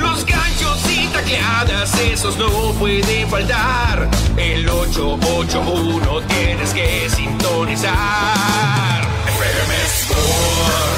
Los ganchos y tacleadas, esos no pueden faltar. El 881 tienes que sintonizar. FM.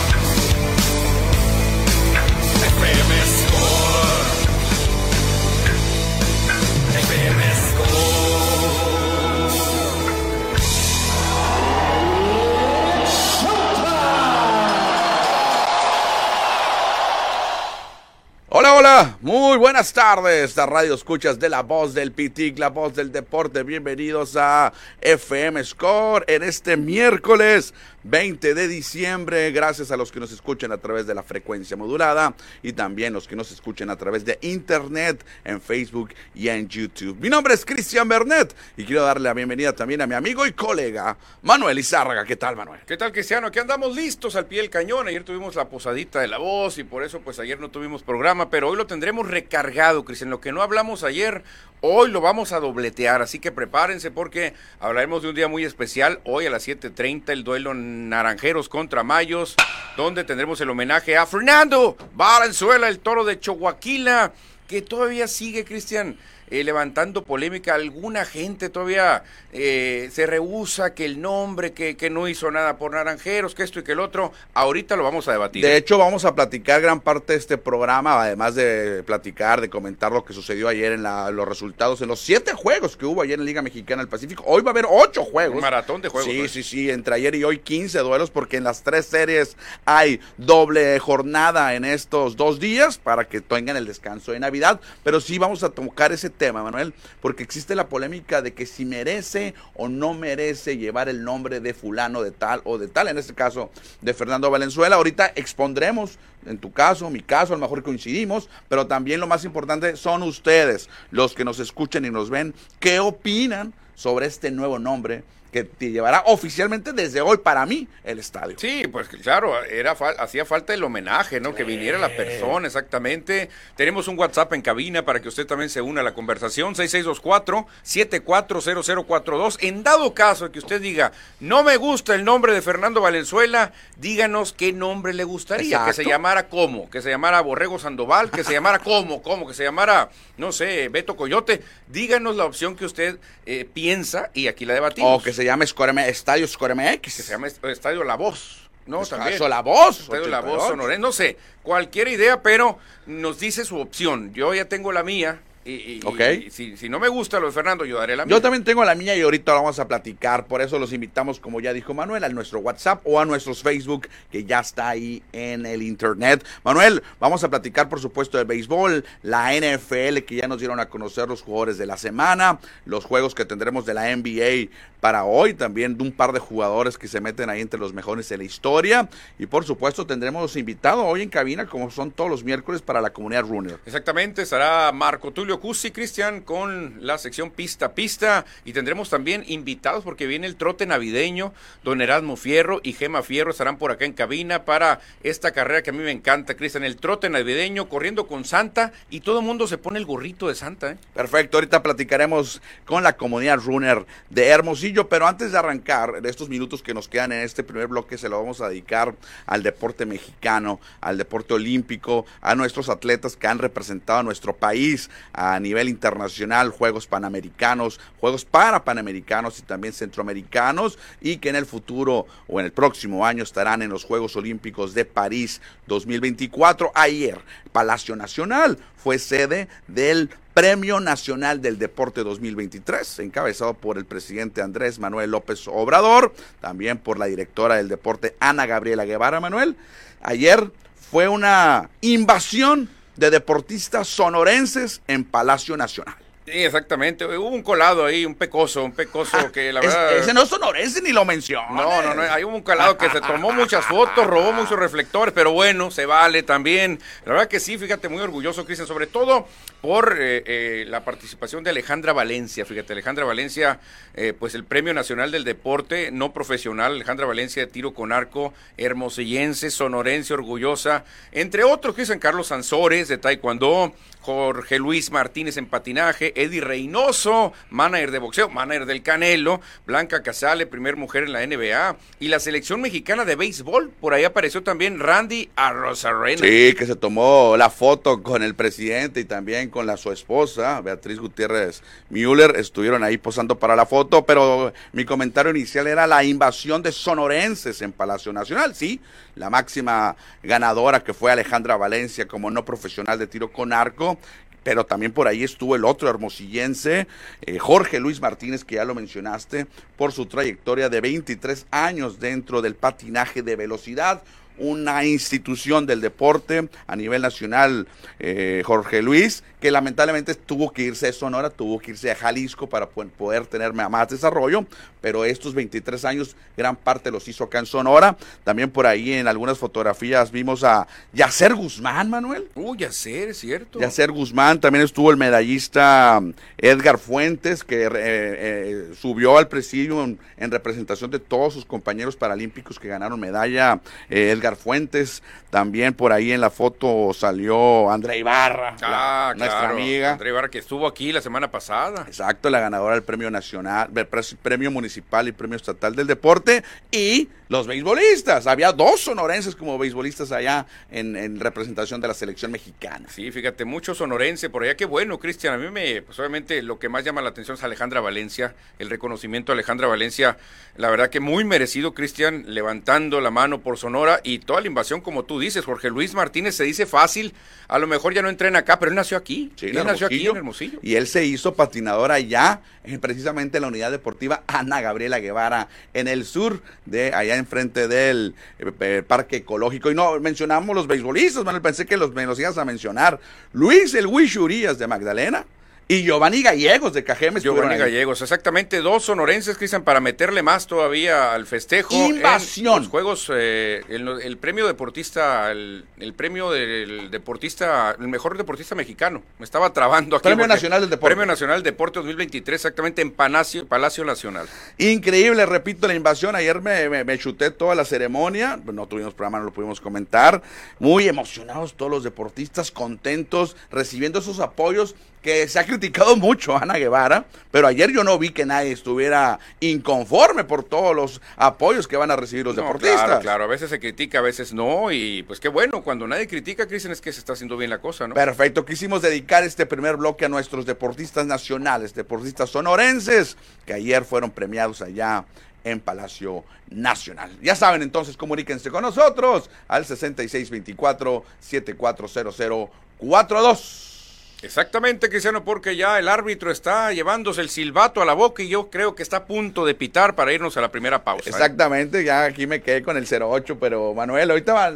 Voilà, voilà muy buenas tardes, la radio escuchas de la voz del Pitic, la voz del deporte. Bienvenidos a FM Score en este miércoles 20 de diciembre. Gracias a los que nos escuchan a través de la frecuencia modulada y también los que nos escuchan a través de internet en Facebook y en YouTube. Mi nombre es Cristian Bernet y quiero darle la bienvenida también a mi amigo y colega Manuel Izárraga. ¿Qué tal, Manuel? ¿Qué tal, Cristiano? Aquí andamos listos al pie del cañón. Ayer tuvimos la posadita de la voz y por eso, pues ayer no tuvimos programa, pero hoy lo tendremos recargado, Cristian. Lo que no hablamos ayer, hoy lo vamos a dobletear. Así que prepárense porque hablaremos de un día muy especial. Hoy a las 7:30 el duelo Naranjeros contra Mayos, donde tendremos el homenaje a Fernando Valenzuela, el toro de Choaquila, que todavía sigue, Cristian. eh, levantando polémica, alguna gente todavía eh, se rehúsa que el nombre, que, que no hizo nada por Naranjeros, que esto y que el otro, ahorita lo vamos a debatir. De ¿eh? hecho, vamos a platicar gran parte de este programa, además de platicar, de comentar lo que sucedió ayer en la- los resultados en los siete juegos que hubo ayer en la Liga Mexicana del Pacífico. Hoy va a haber ocho juegos. Un maratón de juegos, Sí, pues. sí, sí, entre ayer y hoy 15 duelos, porque en las tres series hay doble jornada en estos dos días para que tengan el descanso de Navidad. Pero sí vamos a tocar ese tema, Manuel, porque existe la polémica de que si merece o no merece llevar el nombre de fulano de tal o de tal, en este caso de Fernando Valenzuela. Ahorita expondremos, en tu caso, mi caso, a lo mejor coincidimos, pero también lo más importante son ustedes, los que nos escuchen y nos ven, qué opinan sobre este nuevo nombre que te llevará oficialmente desde hoy para mí el estadio. Sí, pues que claro, era fal- hacía falta el homenaje, ¿no? Que viniera la persona, exactamente. Tenemos un WhatsApp en cabina para que usted también se una a la conversación, 6624-740042. En dado caso que usted diga, no me gusta el nombre de Fernando Valenzuela, díganos qué nombre le gustaría, que se llamara cómo, que se llamara Borrego Sandoval, que se llamara cómo, cómo, que se llamara, no sé, Beto Coyote. Díganos la opción que usted eh, piensa y aquí la debatimos. O que se llame Score M- Estadio Score MX. que se llama est- Estadio La Voz. No, Estadio también. La Voz, Estadio La Voz 88. Sonorense. No sé, cualquier idea, pero nos dice su opción. Yo ya tengo la mía. Y, y- Ok. y si, si no me gusta lo de Fernando, yo daré la mía. Yo también tengo la mía y ahorita la vamos a platicar. Por eso los invitamos, como ya dijo Manuel, a nuestro WhatsApp o a nuestros Facebook, que ya está ahí en el internet. Manuel, vamos a platicar, por supuesto, de béisbol, la NFL, que ya nos dieron a conocer los jugadores de la semana, los juegos que tendremos de la NBA para hoy, también de un par de jugadores que se meten ahí entre los mejores de la historia. Y por supuesto, tendremos invitado hoy en cabina, como son todos los miércoles, para la comunidad Runner. Exactamente, estará Marco Tulio Cusi, Cristian, con la sección Pista Pista. Y tendremos también invitados porque viene el trote navideño. Don Erasmo Fierro y Gema Fierro estarán por acá en cabina para esta carrera que a mí me encanta, Cristian. El trote navideño, corriendo con Santa. Y todo el mundo se pone el gorrito de Santa, ¿eh? Perfecto, ahorita platicaremos con la comunidad runner de Hermosillo, pero antes de arrancar, de estos minutos que nos quedan en este primer bloque, se lo vamos a dedicar al deporte mexicano, al deporte olímpico, a nuestros atletas que han representado a nuestro país a nivel internacional, Juegos Panamericanos, Juegos para Panamericanos y también Centroamericanos, y que en el futuro o en el próximo año estarán en los Juegos Olímpicos de París 2024. Ayer, Palacio Nacional fue sede del Premio Nacional del Deporte 2023, encabezado por el presidente Andrés Manuel López Obrador, también por la directora del deporte Ana Gabriela Guevara Manuel. Ayer fue una invasión de deportistas sonorenses en Palacio Nacional. Sí, exactamente. Hubo un colado ahí, un pecoso, un pecoso que la Es- verdad... ese no es sonorense ni lo menciona. No, no, no, hay un calado que se tomó muchas fotos, robó muchos reflectores, pero bueno, se vale también. La verdad que sí, fíjate, muy orgulloso, Cristian, sobre todo por eh, eh, la participación de Alejandra Valencia. Fíjate, Alejandra Valencia, eh, pues el Premio Nacional del Deporte No Profesional, Alejandra Valencia de tiro con arco, hermosillense, sonorense, orgullosa, entre otros, Cristian Carlos Sansores de Taekwondo, Jorge Luis Martínez en patinaje, Eddie Reynoso, manager de boxeo, manager del Canelo, Blanca Casale, primer mujer en la NBA, y la selección mexicana de béisbol. Por ahí apareció también Randy Arrozarena. Sí, que se tomó la foto con el presidente y también con la su esposa, Beatriz Gutiérrez Müller, estuvieron ahí posando para la foto, pero mi comentario inicial era la invasión de sonorenses en Palacio Nacional, sí, la máxima ganadora que fue Alejandra Valencia como no profesional de tiro con arco, pero también por ahí estuvo el otro hermosillense, eh, Jorge Luis Martínez, que ya lo mencionaste, por su trayectoria de 23 años dentro del patinaje de velocidad, una institución del deporte a nivel nacional, eh, Jorge Luis, que lamentablemente tuvo que irse a Sonora, tuvo que irse a Jalisco para poder tener más desarrollo, pero estos 23 años gran parte los hizo acá en Sonora. También por ahí en algunas fotografías vimos a Yacer Guzmán, Manuel. Uy, Yacer, es cierto. Yacer Guzmán, también estuvo el medallista Edgar Fuentes, que eh, eh, subió al presidio en, representación de todos sus compañeros paralímpicos que ganaron medalla. Edgar Fuentes, también por ahí en la foto salió André Ibarra, ah, nuestra amiga. André Ibarra que estuvo aquí la semana pasada. Exacto, la ganadora del premio nacional, del premio municipal y premio estatal del deporte. Y los beisbolistas. Había dos sonorenses como beisbolistas allá en, representación de la selección mexicana. Sí, fíjate, mucho sonorense por allá. Qué bueno, Cristian. A mí me, pues obviamente lo que más llama la atención es Alejandra Valencia, el reconocimiento a Alejandra Valencia. La verdad que muy merecido, Cristian, levantando la mano por Sonora y toda la invasión, como tú dices. Jorge Luis Martínez se dice fácil. A lo mejor ya no entrena acá, pero él nació aquí. Sí, él nació aquí en Hermosillo. Y él se hizo patinador allá, precisamente en la unidad deportiva Ana Gabriela Guevara, en el sur de allá enfrente del eh, parque ecológico. Y no mencionamos los beisbolistas, Manuel, pensé que los, me los ibas a mencionar. Luis el Wishurías de Magdalena, y Giovanni Gallegos de Cajemes. Giovanni Gallegos, exactamente, dos sonorenses, Cristian, para meterle más todavía al festejo. Invasión. los juegos, eh, el, premio deportista, el, premio del deportista, el mejor deportista mexicano. Me estaba trabando aquí. Premio Nacional del Deporte. Premio Nacional del Deporte 2023, exactamente en Palacio, Palacio Nacional. Increíble, repito, la invasión. Ayer me, me, chuté toda la ceremonia. No tuvimos programa, no lo pudimos comentar. Muy emocionados todos los deportistas, contentos, recibiendo esos apoyos que se ha criticado mucho a Ana Guevara, pero ayer yo no vi que nadie estuviera inconforme por todos los apoyos que van a recibir los deportistas. Claro, claro, a veces se critica, a veces no, y pues qué bueno, cuando nadie critica, Cristian, es que se está haciendo bien la cosa, ¿no? Perfecto, quisimos dedicar este primer bloque a nuestros deportistas nacionales, deportistas sonorenses, que ayer fueron premiados allá en Palacio Nacional. Ya saben, entonces comuníquense con nosotros al 6624 740042. Exactamente, Cristiano, porque ya el árbitro está llevándose el silbato a la boca y yo creo que está a punto de pitar para irnos a la primera pausa. ¿eh? Exactamente, ya aquí me quedé con el 08, pero Manuel, ahorita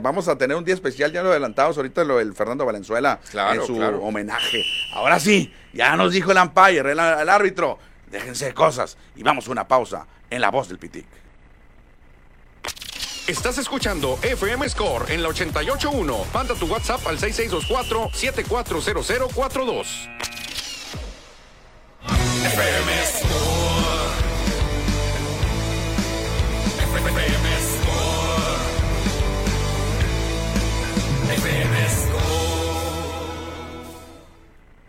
vamos a tener un día especial, ya lo adelantamos, ahorita lo del Fernando Valenzuela en su homenaje. Ahora sí, ya nos dijo el umpire, el, el árbitro, déjense cosas y vamos a una pausa en la voz del Pitic. Estás escuchando FM Score en la 881. Manda tu WhatsApp al 6624-740042. FM Score. FM Score. FM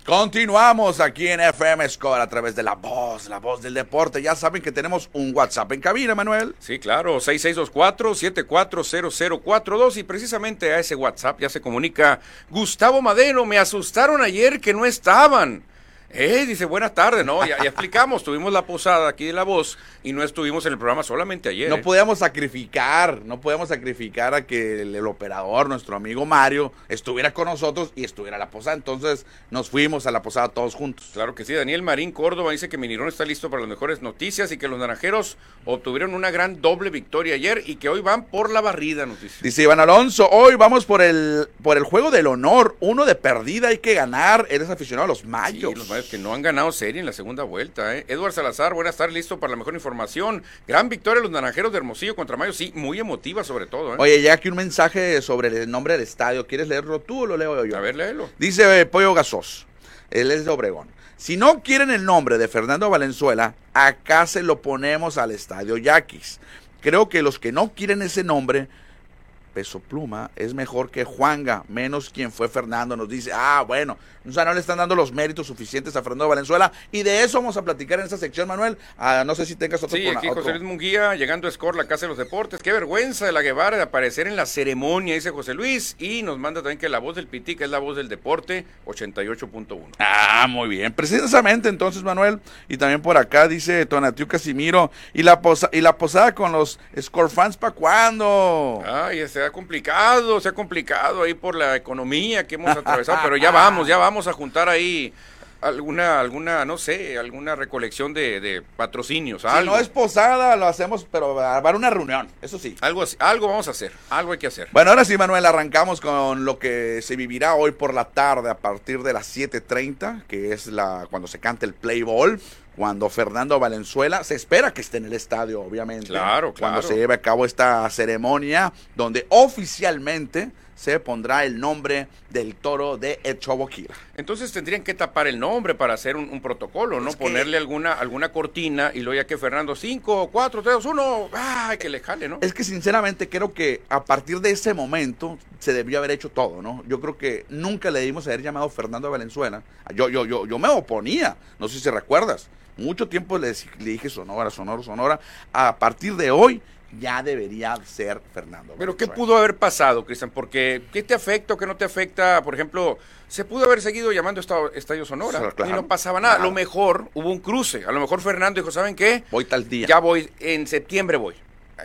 Continuamos aquí en FM Score a través de la voz, la voz del deporte. Ya saben que tenemos un WhatsApp en cabina, Manuel. Sí, claro, 6624-740042 y precisamente a ese WhatsApp ya se comunica Gustavo Madeno. Me asustaron ayer que no estaban. Eh, dice, buenas tardes, ¿no? Ya, ya, explicamos, tuvimos la posada aquí de La Voz y no estuvimos en el programa solamente ayer. No ¿eh? podíamos sacrificar, no podíamos sacrificar a que el, operador, nuestro amigo Mario, estuviera con nosotros y estuviera a la posada. Entonces nos fuimos a la posada todos juntos. Claro que sí, Daniel Marín Córdoba dice que Minirón está listo para las mejores noticias y que los naranjeros obtuvieron una gran doble victoria ayer y que hoy van por la barrida, noticia. Dice Iván Alonso, hoy vamos por el, por el juego del honor, uno de perdida hay que ganar, eres aficionado a los mayos. Sí, los mayos que no han ganado serie en la segunda vuelta. ¿eh? Edward Salazar, buenas tardes, listo para la mejor información. Gran victoria de los naranjeros de Hermosillo contra Mayo, sí, muy emotiva sobre todo. ¿eh? Oye, ya aquí un mensaje sobre el nombre del estadio. ¿Quieres leerlo tú o lo leo yo? A ver, léelo. Dice eh, Pollo Gasos, él es de Obregón. Si no quieren el nombre de Fernando Valenzuela, acá se lo ponemos al estadio Yaquis. Creo que los que no quieren ese nombre peso pluma es mejor que Juanga, menos quien fue Fernando, nos dice, ah, bueno, o sea, no le están dando los méritos suficientes a Fernando Valenzuela, y de eso vamos a platicar en esta sección, Manuel. Ah, no sé si tengas otro Sí, aquí otro- José Luis Munguía, llegando a Score, la Casa de los Deportes. Qué vergüenza de la Guevara de aparecer en la ceremonia, dice José Luis. Y nos manda también que la voz del Pitica es la voz del deporte, 88.1. Ah, muy bien. Precisamente entonces, Manuel. Y también por acá dice Tonatiu Casimiro. ¿Y la, posa y la posada con los Score fans para cuándo? Ay, se ha complicado, se ha complicado ahí por la economía que hemos atravesado, pero ya vamos, ya vamos a juntar ahí alguna, alguna, no sé, alguna recolección de, de patrocinios. Si algo, no es posada, lo hacemos, pero va a una reunión, eso sí. algo, así- algo vamos a hacer, algo hay que hacer. Bueno, ahora sí, Manuel, arrancamos con lo que se vivirá hoy por la tarde a partir de las 7.30, que es la cuando se canta el play ball, cuando Fernando Valenzuela, se espera que esté en el estadio, obviamente. Claro, Cuando claro. se lleve a cabo esta ceremonia, donde oficialmente se pondrá el nombre del toro de Echoboquira. Entonces tendrían que tapar el nombre para hacer un, un protocolo, ¿no? Es que- Ponerle alguna, alguna cortina y luego ya que Fernando 5, 4, 3, 2, 1, ¡ay, que le jale, ¿no? Es que sinceramente creo que a partir de ese momento se debió haber hecho todo, ¿no? Yo creo que nunca le debimos haber llamado Fernando Valenzuela. Yo, yo, yo, yo me oponía, no sé si recuerdas. Mucho tiempo le dije Sonora, Sonora, Sonora. A partir de hoy ya debería ser Fernando. Pero ¿qué pudo haber pasado, Cristian? Porque ¿qué te afecta o qué no te afecta? Por ejemplo, se pudo haber seguido llamando Estadio, Estadio Sonora claro, y no pasaba nada. A lo mejor hubo un cruce. A lo mejor Fernando dijo, ¿saben qué? Voy tal día. Ya voy, en septiembre voy.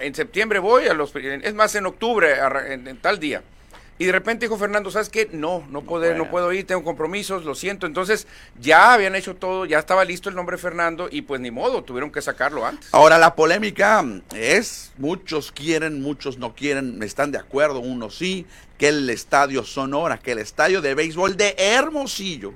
En septiembre voy a los... Es más, en octubre, en tal día. Y de repente dijo Fernando, ¿sabes qué? No, no, poder, no puedo ir, tengo compromisos, lo siento. Entonces ya habían hecho todo, ya estaba listo el nombre Fernando y pues ni modo, tuvieron que sacarlo antes. Ahora la polémica es, muchos quieren, muchos no quieren, están de acuerdo, unos sí, que el estadio Sonora, que el estadio de béisbol de Hermosillo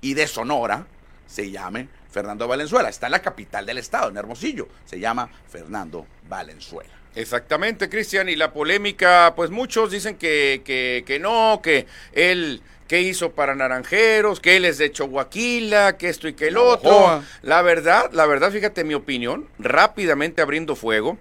y de Sonora se llame Fernando Valenzuela. Está en la capital del estado, en Hermosillo. Se llama Fernando Valenzuela. Exactamente, Cristian. Y la polémica, pues muchos dicen que, que, que no, que él, que hizo para Naranjeros, que él es de Chihuahua, que esto y que el otro. La verdad, la verdad, fíjate mi opinión, rápidamente abriendo fuego.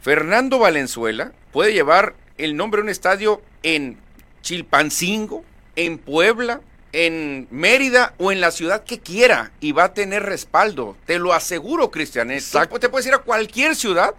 Fernando Valenzuela puede llevar el nombre de un estadio en Chilpancingo, en Puebla, en Mérida o en la ciudad que quiera y va a tener respaldo. Te lo aseguro, Cristian. ¿eh? Exacto. Te puedes ir a cualquier ciudad,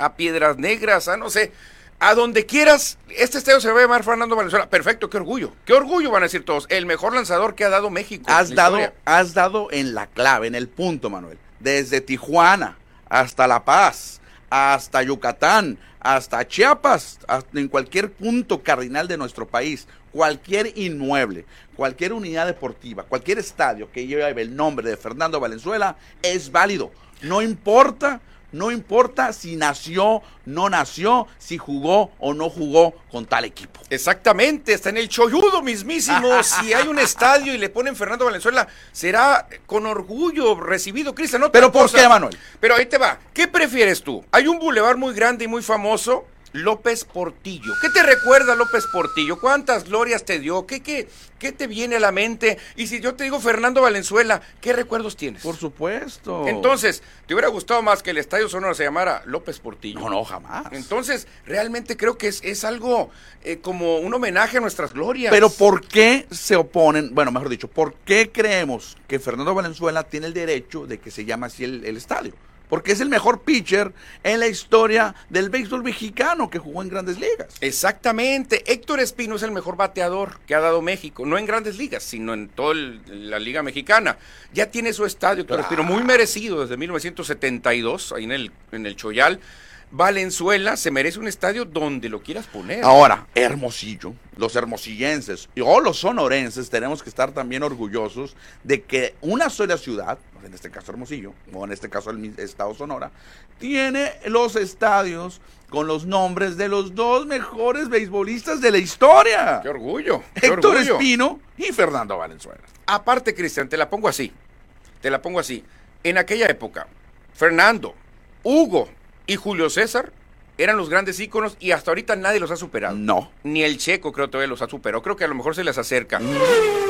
a Piedras Negras, a no sé, a donde quieras. Este estadio se va a llamar Fernando Valenzuela. Perfecto, qué orgullo. Qué orgullo van a decir todos. El mejor lanzador que ha dado México. Has dado, historia. has dado en la clave, en el punto, Manuel. Desde Tijuana hasta La Paz, hasta Yucatán, hasta Chiapas, hasta en cualquier punto cardinal de nuestro país, cualquier inmueble, cualquier unidad deportiva, cualquier estadio que lleve el nombre de Fernando Valenzuela es válido. No importa, no importa si nació, no nació, si jugó o no jugó con tal equipo. Exactamente, está en el cholludo mismísimo. si hay un estadio y le ponen Fernando Valenzuela, será con orgullo recibido, Cristian. otra ¿Pero por cosa. qué, Manuel? Pero ahí te va. ¿Qué prefieres tú? Hay un bulevar muy grande y muy famoso, López Portillo. ¿Qué te recuerda López Portillo? ¿Cuántas glorias te dio? ¿Qué, qué, qué te viene a la mente? Y si yo te digo Fernando Valenzuela, ¿qué recuerdos tienes? Por supuesto. Entonces, ¿te hubiera gustado más que el Estadio Sonora se llamara López Portillo? No, no, jamás. Entonces, realmente creo que es, es algo eh, como un homenaje a nuestras glorias. Pero ¿por qué se oponen? Bueno, mejor dicho, ¿por qué creemos que Fernando Valenzuela tiene el derecho de que se llame así el, el estadio? Porque es el mejor pitcher en la historia del béisbol mexicano que jugó en grandes ligas. Exactamente. Héctor Espino es el mejor bateador que ha dado México. No en grandes ligas, sino en toda la liga mexicana. Ya tiene su estadio, Héctor Claro. Espino, muy merecido desde 1972, ahí en el, en el Choyal. Valenzuela se merece un estadio donde lo quieras poner. Ahora, Hermosillo, los hermosillenses y o los sonorenses tenemos que estar también orgullosos de que una sola ciudad, en este caso Hermosillo, o en este caso el estado Sonora, tiene los estadios con los nombres de los dos mejores beisbolistas de la historia. ¡Qué orgullo! ¡Qué Héctor orgullo! Espino y Fernando Valenzuela. Aparte, Cristian, te la pongo así. Te la pongo así. En aquella época, Fernando, Hugo y Julio César eran los grandes íconos y hasta ahorita nadie los ha superado. No. Ni el Checo creo todavía los ha superado. Creo que a lo mejor se les acerca.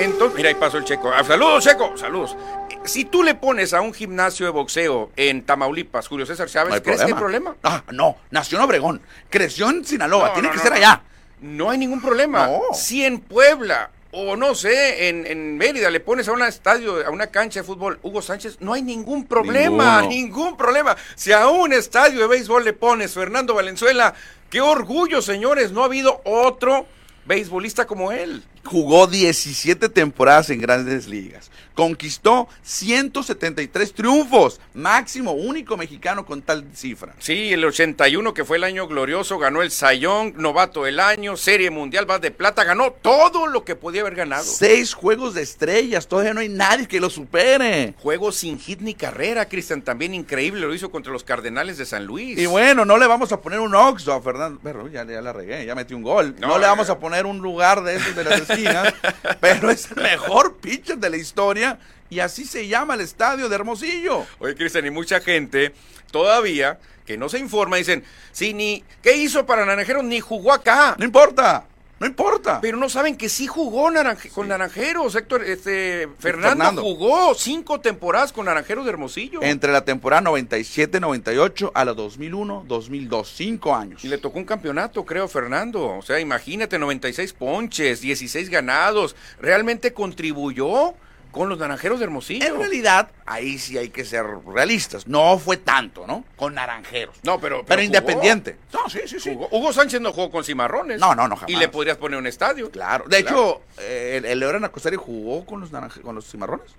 Entonces, mira, ahí pasó el Checo. Ah, saludos, Checo. Saludos. Si tú le pones a un gimnasio de boxeo en Tamaulipas, Julio César Chávez, No ¿crees problema. que hay problema? Ah, no, nació en Obregón, creció en Sinaloa, No, tiene no, que ser allá. no hay ningún problema. Si en Puebla o no sé, en, en Mérida le pones a un estadio, a una cancha de fútbol, Hugo Sánchez, no hay ningún problema, Ninguno. ningún problema. Si a un estadio de béisbol le pones Fernando Valenzuela, qué orgullo, señores, no ha habido otro beisbolista como él. Jugó 17 temporadas en grandes ligas. Conquistó 173 triunfos. Máximo, único mexicano con tal cifra. Sí, el 81 que fue el año glorioso, ganó el Sayón, novato del año, Serie Mundial, vas de plata, ganó todo lo que podía haber ganado. Seis juegos de estrellas. Todavía no hay nadie que lo supere. Juego sin hit ni carrera, Cristian, también increíble, lo hizo contra los Cardenales de San Luis. Y bueno, no le vamos a poner un Oxo a Fernando. Pero ya, ya la regué, ya metí un gol. No, No, le vamos a poner un lugar de esos de las pero es el mejor pitcher de la historia. Y así se llama el estadio de Hermosillo. Oye, Cristian, y mucha gente todavía que no se informa, dicen, sí, ni, ¿qué hizo para Naranjeros? Ni jugó acá. No importa, no importa. Pero no saben que sí jugó Naranje- con Naranjeros. Héctor, este, Fernando, Fernando. jugó cinco temporadas con Naranjeros de Hermosillo. Entre la temporada 97-98 a la 2001-2002, cinco años. Y le tocó un campeonato, creo, Fernando. O sea, imagínate, 96 ponches, 16 ganados. Realmente contribuyó con los Naranjeros de Hermosillo. En realidad, ahí sí hay que ser realistas. No fue tanto, ¿no? Con naranjeros. No, pero- pero independiente. No, sí, sí, sí. Jugó- Hugo Sánchez no jugó con Cimarrones. No, no, no, jamás. Y le podrías poner un estadio. Claro. De hecho, eh, el, León Acostari jugó con los, naranje- con los cimarrones.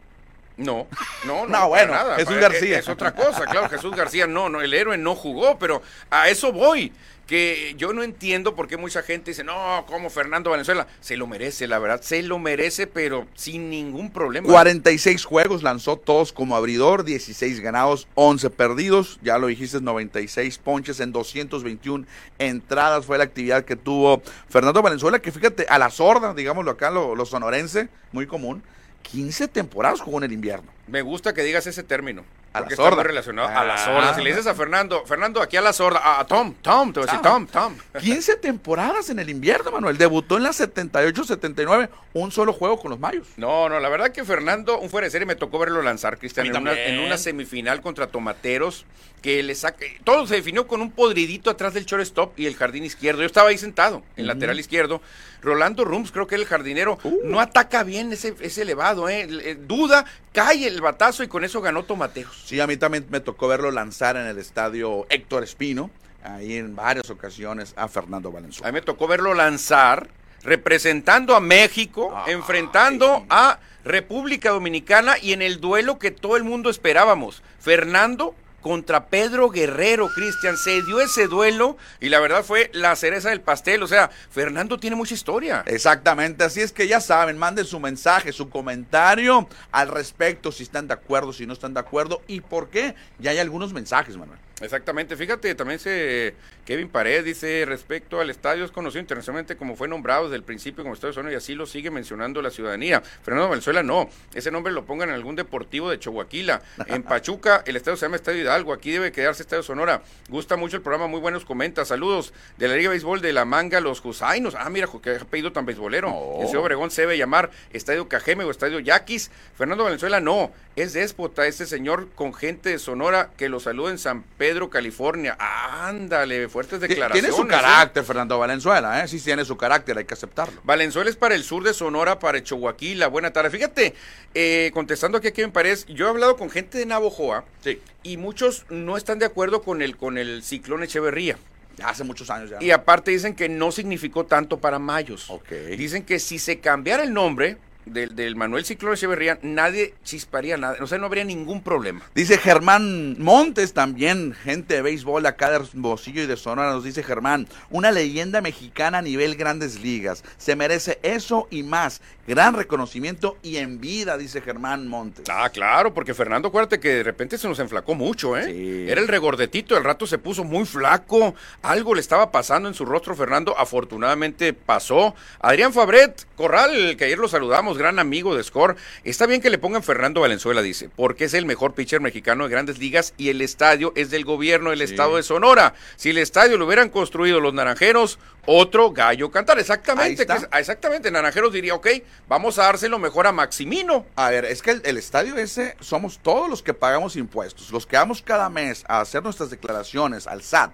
No, no, no. No, bueno, nada. Jesús Es- García. Es, otra cosa, claro. Jesús García no, no, el héroe no jugó, pero a eso voy. Que yo no entiendo por qué mucha gente dice, no, como Fernando Valenzuela. Se lo merece, la verdad, se lo merece, pero sin ningún problema. 46 juegos, lanzó todos como abridor, 16 ganados, 11 perdidos, ya lo dijiste, 96 ponches en 221 entradas fue la actividad que tuvo Fernando Valenzuela, que fíjate, a la sorda, digámoslo acá, lo, lo sonorense, muy común, 15 temporadas jugó en el invierno. Me gusta que digas ese término. A la porque sorda. muy relacionado a la Ah. sorda. Si le dices a Fernando, Fernando, aquí a la sorda, a, a Tom, Tom, te voy a decir, Tom, Tom. 15 temporadas en el invierno, Manuel, debutó en la 78-79, un solo juego con los Mayos. No, no, la verdad que Fernando, un fuera de serie, me tocó verlo lanzar, Cristian, una, en una semifinal contra Tomateros, que le saca, todo se definió con un podridito atrás del shortstop y el jardín izquierdo. Yo estaba ahí sentado, en lateral izquierdo. Rolando Rums, creo que el jardinero, Uh. no ataca bien ese, ese elevado, ¿eh? Duda, cae el batazo y con eso ganó Tomateros. Sí, a mí también me tocó verlo lanzar en el estadio Héctor Espino, ahí en varias ocasiones a Fernando A Valenzuela. mí me tocó verlo lanzar, representando a México, enfrentando a República Dominicana y en el duelo que todo el mundo esperábamos. Fernando contra Pedro Guerrero, Cristian, se dio ese duelo y la verdad fue la cereza del pastel. O sea, Fernando tiene mucha historia. Exactamente, así es que ya saben, manden su mensaje, su comentario al respecto, si están de acuerdo, si no están de acuerdo y por qué. Ya hay algunos mensajes, Manuel. Exactamente, fíjate, también se Kevin Pared dice respecto al estadio es conocido internacionalmente como fue nombrado desde el principio como Estadio Sonora y así lo sigue mencionando la ciudadanía. Fernando Valenzuela no, ese nombre lo pongan en algún deportivo de Chihuahua. En Pachuca el estadio se llama Estadio Hidalgo, aquí debe quedarse Estadio Sonora. Gusta mucho el programa, muy buenos comenta. Saludos de la Liga de Béisbol de la Manga, los Jusainos. Ah, mira, qué apellido tan beisbolero. No. El señor Obregón se debe llamar Estadio Cajeme o Estadio Yaquis. Fernando Valenzuela no, es déspota este señor con gente de Sonora que lo saluda en San Pedro, California. Ándale, fuertes declaraciones. Tiene su ¿eh? carácter, Fernando Valenzuela, ¿eh? Sí tiene su carácter, hay que aceptarlo. Valenzuela es para el sur de Sonora, para Chihuahua. Buena tarde. Fíjate, eh, contestando aquí a Kevin Paredes, yo he hablado con gente de Navojoa Sí. y muchos no están de acuerdo con el, con el ciclón Echeverría. Hace muchos años ya. Y aparte dicen que no significó tanto para Mayos. Ok. Dicen que si se cambiara el nombre del, del Manuel Ciclón Echeverría, nadie chisparía nada. O sea, no habría ningún problema. Dice Germán Montes también, gente de béisbol acá de Hermosillo y de Sonora, nos dice Germán, una leyenda mexicana a nivel grandes ligas. Se merece eso y más. Gran reconocimiento y en vida, dice Germán Montes. Ah, claro, porque Fernando, acuérdate que de repente se nos enflacó mucho, ¿eh? Sí. Era el regordetito, el rato se puso muy flaco, algo le estaba pasando en su rostro, Fernando, afortunadamente pasó. Adrián Fabret, Corral, que ayer lo saludamos, gran amigo de Score, está bien que le pongan Fernando Valenzuela, dice, porque es el mejor pitcher mexicano de grandes ligas y el estadio es del gobierno del Sí. estado de Sonora. Si el estadio lo hubieran construido los naranjeros, otro gallo cantar, exactamente, está. que es- ah, exactamente, naranjeros diría, ok, vamos a dárselo mejor a Maximino. A ver, es que el, el estadio ese somos todos los que pagamos impuestos, los que vamos cada mes a hacer nuestras declaraciones al SAT,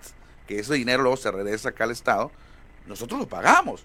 que ese dinero luego se regresa acá al Estado. nosotros lo pagamos.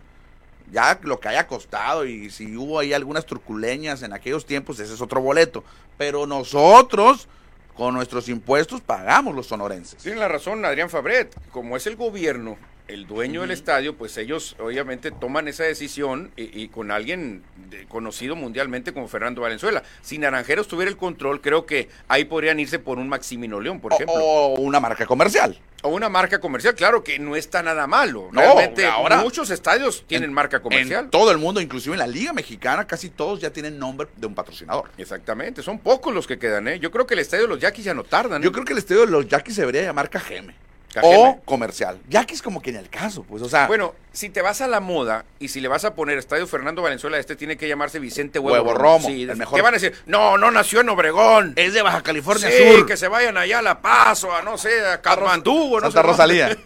Ya lo que haya costado y si hubo ahí algunas turculeñas en aquellos tiempos, ese es otro boleto. Pero nosotros, con nuestros impuestos, pagamos los sonorenses. Tiene la razón Adrián Fabret, como es el gobierno el dueño del estadio, pues ellos obviamente toman esa decisión y, con alguien conocido mundialmente como Fernando Valenzuela. Si Naranjeros tuviera el control, creo que ahí podrían irse por un Maximino León, por ejemplo. O una marca comercial. O una marca comercial, claro que no está nada malo. No, Realmente ahora muchos estadios tienen marca comercial. En todo el mundo, inclusive en la Liga Mexicana, casi todos ya tienen nombre de un patrocinador. Exactamente, son pocos los que quedan, ¿eh? Yo creo que el estadio de los Yaquis ya no tardan. ¿eh? Yo creo que el estadio de los Yaquis se debería llamar Cajeme o comercial. Ya que es como que en el caso, pues, o sea. Bueno, si te vas a la moda y si le vas a poner Estadio Fernando Valenzuela, este tiene que llamarse Vicente Huevo, Romo. Sí, el mejor. ¿Qué van a decir? No, no nació en Obregón. Es de Baja California sí, que se vayan allá a La Paz o a, no sé, a Katmandú o no Santa Rosalía.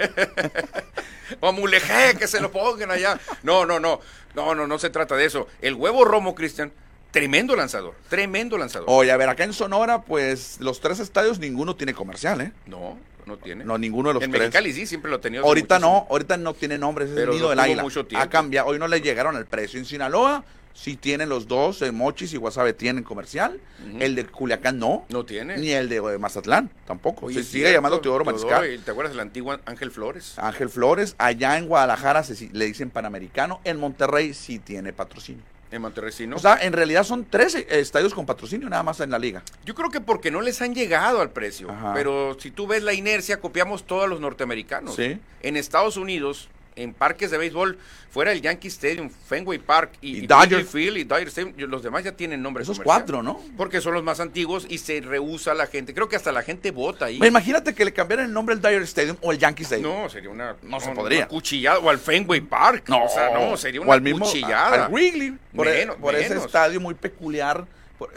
o a Mulegé, que se lo pongan allá. No, no, no. No, no, no se trata de eso. El Huevo Romo, Cristian, Tremendo lanzador, tremendo lanzador. Oye, a ver, acá en Sonora, pues los tres estadios ninguno tiene comercial, ¿eh? No, no tiene. No, ninguno de los en tres. En Mexicali sí, siempre lo tenía. Ahorita no, ahorita no tiene nombre, es el nido del águila. Ha cambiado, hoy no le llegaron al precio. En Sinaloa sí tienen los dos, el Mochis y Guasave tienen comercial. El de Culiacán no. No tiene. Ni el de eh, Mazatlán tampoco. se sigue llamando Teodoro, Mariscal. ¿Te acuerdas del antiguo Ángel Flores? Ángel Flores. Allá en Guadalajara se, le dicen Panamericano. En Monterrey sí tiene patrocinio. En Monterrey sí, ¿no? O sea, en realidad son tres estadios con patrocinio nada más en la liga. Yo creo que porque no les han llegado al precio. Pero si tú ves la inercia, copiamos todos los norteamericanos. Sí. En Estados Unidos, en parques de béisbol, fuera el Yankee Stadium, Fenway Park y, y, Dodger Field y Dodger Stadium, los demás ya tienen nombres. Esos cuatro, ¿no? Porque son los más antiguos y se rehúsa la gente. Creo que hasta la gente vota ahí. Imagínate que le cambiaran el nombre al Dodger Stadium o el Yankee Stadium. No, sería una. No, se podría. cuchillada. O al Fenway Park. No, o sea, no, sería una o al mismo, cuchillada. Al Wrigley. Por, e- por ese estadio muy peculiar.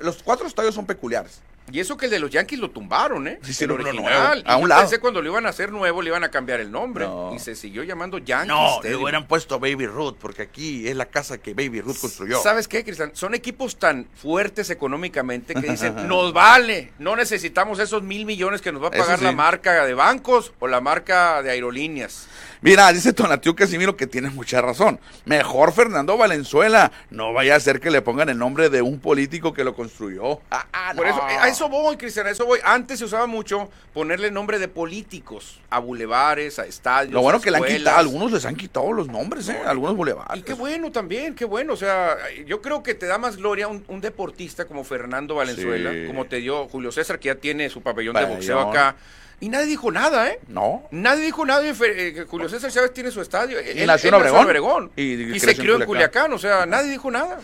Los cuatro estadios son peculiares. Y eso que el de los Yankees lo tumbaron, ¿eh? Sí, sí, el original. A un lado. Pensé cuando lo iban a hacer nuevo, le iban a cambiar el nombre. Y se siguió llamando Yankees. No, le hubieran puesto Baby Ruth, porque aquí es la casa que Baby Ruth construyó. ¿Sabes qué, Cristian? Son equipos tan fuertes económicamente que dicen, nos vale, no necesitamos esos mil millones que nos va a pagar la marca de bancos o la marca de aerolíneas. Mira, dice Tonatiu Casimiro que tiene mucha razón. Mejor Fernando Valenzuela. No vaya a ser que le pongan el nombre de un político que lo construyó. Ah, ah, Por eso, a eso voy, Cristian, a eso voy. Antes se usaba mucho ponerle nombre de políticos a bulevares, a estadios. Lo bueno que le han quitado, algunos les han quitado los nombres, ¿eh? Algunos bulevares. Y qué bueno también, qué bueno. O sea, yo creo que te da más gloria un, deportista como Fernando Valenzuela, como te dio Julio César, que ya tiene su pabellón. de boxeo acá. Y nadie dijo nada, ¿eh? No. Nadie dijo nada. Eh, Julio César Chávez tiene su estadio. Y nació en Obregón. Y, se crió en Culiacán. O sea, nadie dijo nada.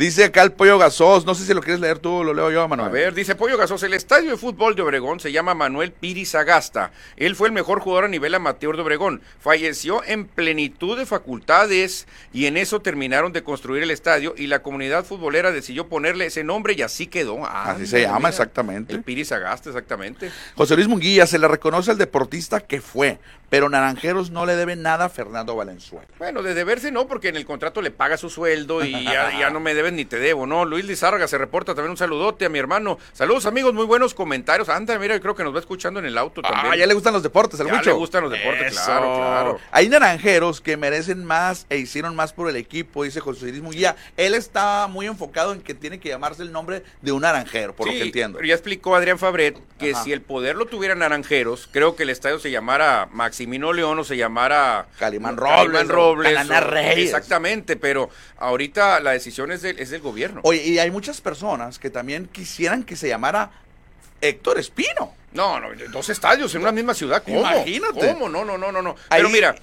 Dice acá el Pollo Gasos, no sé si lo quieres leer tú, lo leo yo, Manuel. A ver, dice Pollo Gasos, el estadio de fútbol de Obregón se llama Manuel Piris Agasta. Él fue el mejor jugador a nivel amateur de Obregón. Falleció en plenitud de facultades y en eso terminaron de construir el estadio y la comunidad futbolera decidió ponerle ese nombre y así quedó. Ah, así se llama, exactamente. El Piris Agasta, exactamente. José Luis Munguía, se le reconoce al deportista que fue, pero Naranjeros no le debe nada a Fernando Valenzuela. Bueno, de deberse no, porque en el contrato le paga su sueldo y ya, no me ni te debo, ¿no? Luis Lizárraga se reporta también un saludote a mi hermano. Saludos amigos, muy buenos comentarios. Anda, mira, creo que nos va escuchando en el auto también. Ah, ya le gustan los deportes, el ya le gustan los deportes, claro, claro. Hay naranjeros que merecen más e hicieron más por el equipo, dice José Luis Munguía. Él está muy enfocado en que tiene que llamarse el nombre de un naranjero, por lo que entiendo. Ya explicó Adrián Fabret que si el poder lo tuviera naranjeros, creo que el estadio se llamara Maximino León o se llamara Calimán Robles, Calimán Robles Reyes. Exactamente, pero ahorita la decisión es del, es del gobierno. Oye, y hay muchas personas que también quisieran que se llamara Héctor Espino. No, no, dos estadios en una misma ciudad. ¿Cómo? Imagínate. ¿Cómo? No, no, no, no, no. Pero mira,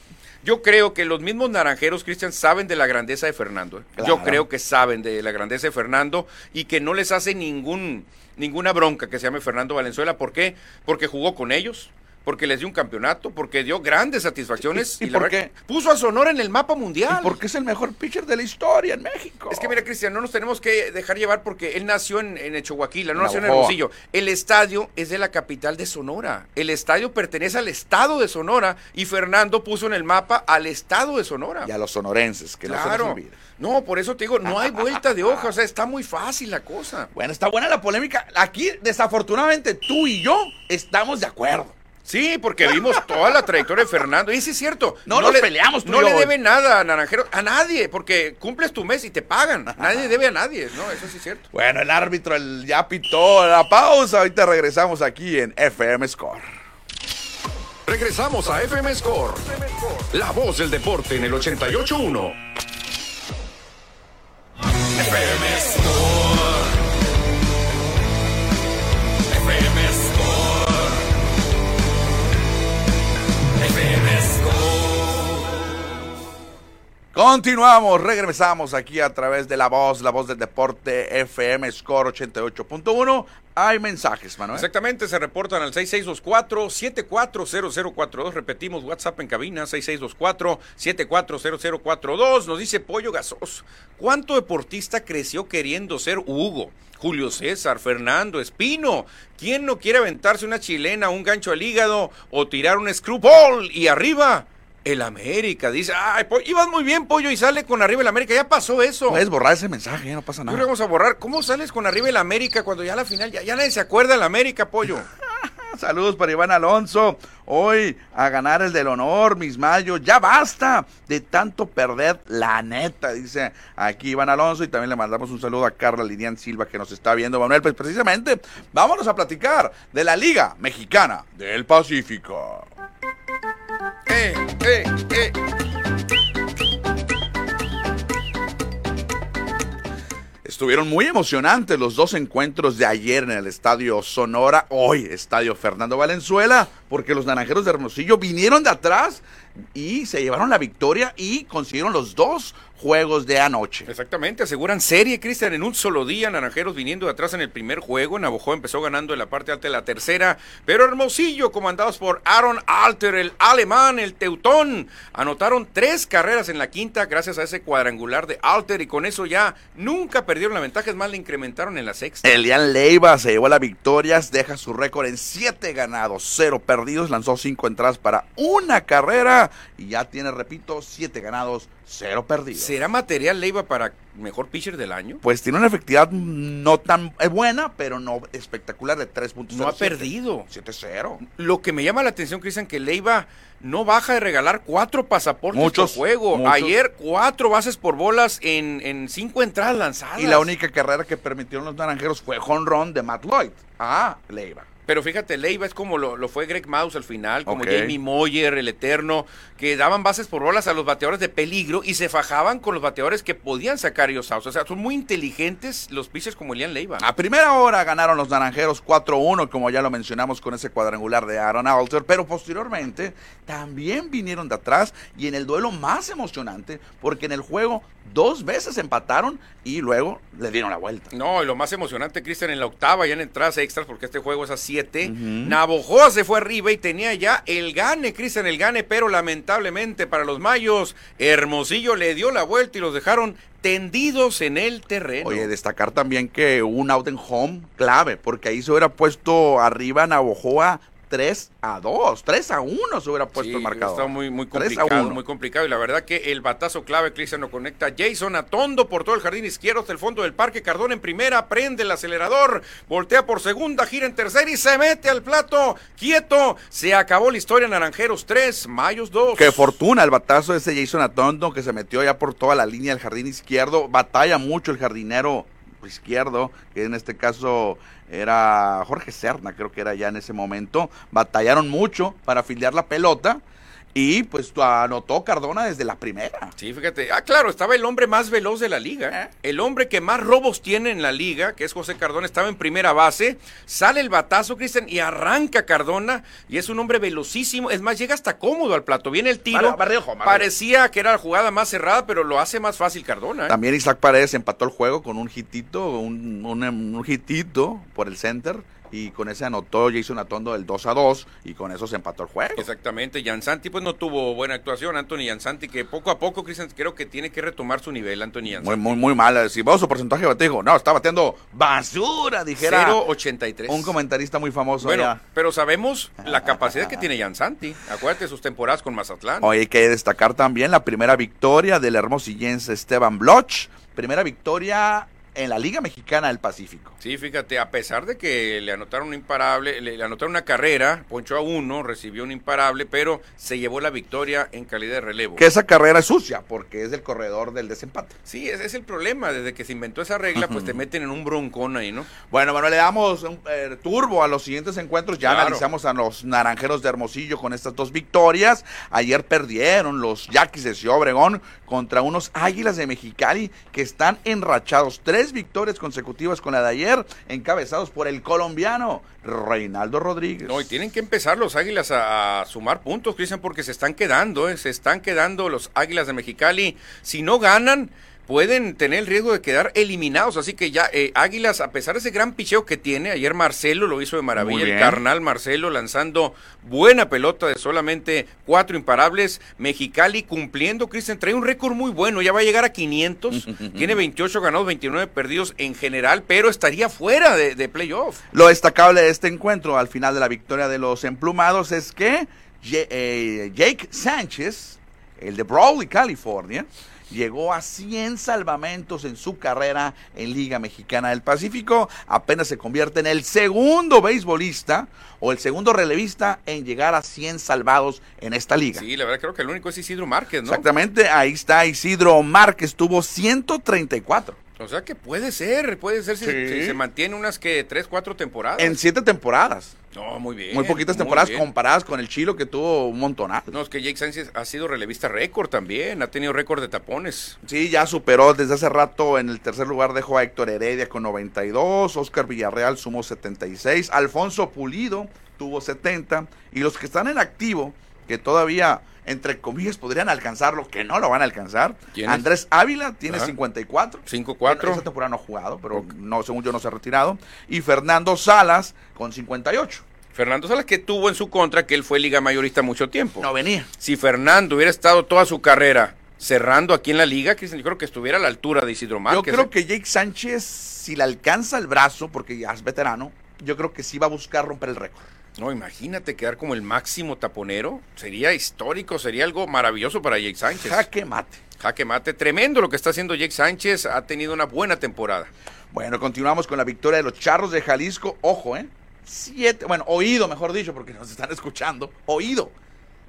yo creo que los mismos naranjeros, Cristian, saben de la grandeza de Fernando. ¿eh? Yo creo que saben de la grandeza de Fernando y que no les hace ningún ninguna bronca que se llame Fernando Valenzuela. ¿Por qué? Porque jugó con ellos, porque les dio un campeonato, porque dio grandes satisfacciones. ¿Y, y, por qué? Puso a Sonora en el mapa mundial. Y porque es el mejor pitcher de la historia en México. Es que mira, Cristian, no nos tenemos que dejar llevar porque él nació en, en Echohuaquila, no nació en Hermosillo. El estadio es de la capital de Sonora. El estadio pertenece al estado de Sonora y Fernando puso en el mapa al estado de Sonora. Y a los sonorenses, que claro. no se No, por eso te digo, no hay vuelta de hoja, o sea, está muy fácil la cosa. Bueno, está buena la polémica. Aquí, desafortunadamente, tú y yo estamos de acuerdo. Sí, porque vimos toda la trayectoria de Fernando. Y sí es cierto. No nos peleamos tú No y yo le hoy. debe nada a Naranjero, a nadie, porque cumples tu mes y te pagan. Nadie debe a nadie, ¿no? Eso sí es cierto. Bueno, el árbitro el, ya pitó la pausa. Ahorita regresamos aquí en FM Score. Regresamos a FM Score. La voz del deporte en el 88.1. FM Score. Continuamos, regresamos aquí a través de la voz, la voz del deporte FM Score 88.1. Hay mensajes, Manuel. Exactamente, se reportan al 6624-740042. Repetimos, WhatsApp en cabina, 6624-740042. Nos dice Pollo Gasos. ¿Cuánto deportista creció queriendo ser Hugo? Julio César, Fernando, Espino. ¿Quién no quiere aventarse una chilena, un gancho al hígado o tirar un screwball y arriba? El América, dice, ay, ibas muy bien, pollo, y sale con arriba el América. Ya pasó eso. Puedes borrar ese mensaje, no pasa Yo le nada. vamos a borrar. ¿Cómo sales con arriba el América cuando ya a la final ya, ya nadie se acuerda del América, pollo? Saludos para Iván Alonso. Hoy a ganar el del honor, mis mayos. Ya basta de tanto perder la neta, dice aquí Iván Alonso. Y también le mandamos un saludo a Carla Lilian Silva que nos está viendo. Manuel, pues precisamente vámonos a platicar de la Liga Mexicana del Pacífico. Eh, eh, eh. Estuvieron muy emocionantes los dos encuentros de ayer en el Estadio Sonora, hoy Estadio Fernando Valenzuela, porque los Naranjeros de Hermosillo vinieron de atrás y se llevaron la victoria y consiguieron los dos juegos de anoche. Exactamente, aseguran serie, Cristian, en un solo día, Naranjeros viniendo de atrás en el primer juego, Navajo empezó ganando en la parte alta de la tercera, pero Hermosillo, comandados por Aaron Alter, el alemán, el teutón, anotaron tres carreras en la quinta gracias a ese cuadrangular de Alter y con eso ya nunca perdieron la ventaja, es más, le incrementaron en la sexta. Elian Leiva se llevó la victoria, deja su récord en siete ganados, cero perdidos, lanzó cinco entradas para una carrera y ya tiene, repito, siete ganados, cero perdidos. ¿Será material Leiva para mejor pitcher del año? Pues tiene una efectividad no tan eh, buena, pero no espectacular de 3.07. No ha perdido. 7-0. Lo que me llama la atención, Cristian, que Leiva no baja de regalar cuatro pasaportes Muchos, por juego. muchos. Ayer cuatro bases por bolas en, en cinco entradas lanzadas. Y la única carrera que permitieron los naranjeros fue home run de Matt Lloyd. Ah, Leiva. Pero fíjate, Leiva es como lo, lo fue Greg Mouse al final, como. Jamie Moyer, el Eterno, que daban bases por bolas a los bateadores de peligro y se fajaban con los bateadores que podían sacar ellos outs. O sea, son muy inteligentes los pitchers como Elian Leiva. A primera hora ganaron los naranjeros 4-1, como ya lo mencionamos con ese cuadrangular de Aaron Alter, pero posteriormente también vinieron de atrás y en el duelo más emocionante, porque en el juego dos veces empataron y luego le dieron la vuelta. No, y lo más emocionante, Cristian, en la octava, ya en entradas extras, porque este juego es a 7. Navojoa se fue arriba y tenía ya el gane, Cristian, el gane, pero lamentablemente para los mayos, Hermosillo le dio la vuelta y los dejaron tendidos en el terreno. Oye, destacar también que hubo un out en home clave, porque ahí se hubiera puesto arriba Navojoa 3 a 2, 3 a 1 se hubiera puesto Sí, el marcador. Está muy, muy 3 a complicado, 1. muy complicado. Y la verdad que el batazo clave, Cristian, lo conecta Jason Atondo por todo el jardín izquierdo hasta el fondo del parque. Cardón en primera, prende el acelerador, voltea por segunda, gira en tercera y se mete al plato. Quieto, se acabó la historia. Naranjeros 3, Mayos 2. Qué fortuna el batazo de ese Jason Atondo que se metió ya por toda la línea del jardín izquierdo. Batalla mucho el jardinero izquierdo, que en este caso era Jorge Serna, creo que era ya en ese momento. Batallaron mucho para afiliar la pelota y pues anotó Cardona desde la primera. Sí, fíjate. Ah, claro, estaba el hombre más veloz de la liga. ¿Eh? El hombre que más robos tiene en la liga, que es José Cardona, estaba en primera base. Sale el batazo, Cristian, y arranca Cardona. Y es un hombre velocísimo. Es más, llega hasta cómodo al plato. Viene el tiro. Parecía que era la jugada más cerrada, pero lo hace más fácil Cardona. ¿eh? También Isaac Paredes empató el juego con un hitito, un, un, un hitito por el center. Y con ese anotó Jason Atondo el 2 a 2 y con eso se empató el juego. Exactamente, Santi pues no tuvo buena actuación, Anthony Santi que poco a poco, Cristian, creo que tiene que retomar su nivel, Anthony Jansanti. Muy, muy, muy mal. Si vamos su porcentaje de bateo, no, está bateando basura, dijera 0.83. un comentarista muy famoso Bueno, allá. pero sabemos la capacidad que tiene Santi. Acuérdate sus temporadas con Mazatlán. Hoy hay que destacar también la primera victoria del hermosillense Esteban Bloch. Primera victoria en la Liga Mexicana del Pacífico. Sí, fíjate, a pesar de que le anotaron un imparable, le, le anotaron una carrera, ponchó a uno, recibió un imparable, pero se llevó la victoria en calidad de relevo. Que esa carrera es sucia, porque es del corredor del desempate. Sí, ese es el problema. Desde que se inventó esa regla, pues te meten en un broncón ahí, ¿no? Bueno, Manuel, le damos un eh, turbo a los siguientes encuentros. Ya Claro. analizamos a los naranjeros de Hermosillo con estas dos victorias. Ayer perdieron los Yaquis de Ciudad Obregón contra unos Águilas de Mexicali que están enrachados. Tres victorias consecutivas con la de ayer, encabezados por el colombiano Reinaldo Rodríguez. No, y tienen que empezar los Águilas a, a sumar puntos, Cristian, porque se están quedando, ¿eh? se están quedando los Águilas de Mexicali. Si no ganan, pueden tener el riesgo de quedar eliminados. Así que ya, eh, Águilas, a pesar de ese gran picheo que tiene, ayer Marcelo lo hizo de maravilla, el carnal Marcelo lanzando buena pelota de solamente cuatro imparables. Mexicali cumpliendo, Cristian, trae un récord muy bueno, ya va a llegar a 500, tiene 28 ganados, 29 perdidos en general, pero estaría fuera de, de playoff. Lo destacable de este encuentro al final de la victoria de los emplumados es que eh, Jake Sánchez, el de Brawley, California, llegó a 100 salvamentos en su carrera en Liga Mexicana del Pacífico. Apenas se convierte en el segundo beisbolista o el segundo relevista en llegar a 100 salvados en esta liga. Sí, la verdad creo que el único es Isidro Márquez, ¿no? Exactamente, ahí está Isidro Márquez, tuvo 134 O sea que puede ser, puede ser si, Sí. si se mantiene unas que tres, cuatro temporadas. en siete temporadas. No, muy bien. Muy poquitas muy temporadas bien. comparadas con el Chilo que tuvo un montonazo. No, es que Jake Sánchez ha sido relevista récord también, ha tenido récord de tapones. Sí, ya superó desde hace rato en el tercer lugar dejó a Héctor Heredia con 92, Oscar Villarreal sumó 76, Alfonso Pulido tuvo 70 y los que están en activo, que todavía entre comillas podrían alcanzarlo, que no lo van a alcanzar. Andrés Ávila tiene Ajá. 54. 5-4. Bueno, esa temporada no ha jugado, pero no, según yo no se ha retirado. Y Fernando Salas con 58. Fernando Salas que tuvo en su contra que él fue liga mayorista mucho tiempo. No venía. Si Fernando hubiera estado toda su carrera cerrando aquí en la liga, Cristian, yo creo que estuviera a la altura de Isidro Márquez. Yo creo ¿eh? que Jake Sánchez, si le alcanza el brazo, porque ya es veterano, yo creo que sí va a buscar romper el récord. No, imagínate quedar como el máximo taponero. Sería histórico, sería algo maravilloso para Jake Sánchez. Jaque mate. Jaque mate, tremendo lo que está haciendo Jake Sánchez. Ha tenido una buena temporada. Bueno, continuamos con la victoria de los Charros de Jalisco. Ojo, ¿eh? Siete, bueno, oído, mejor dicho, porque nos están escuchando. Oído.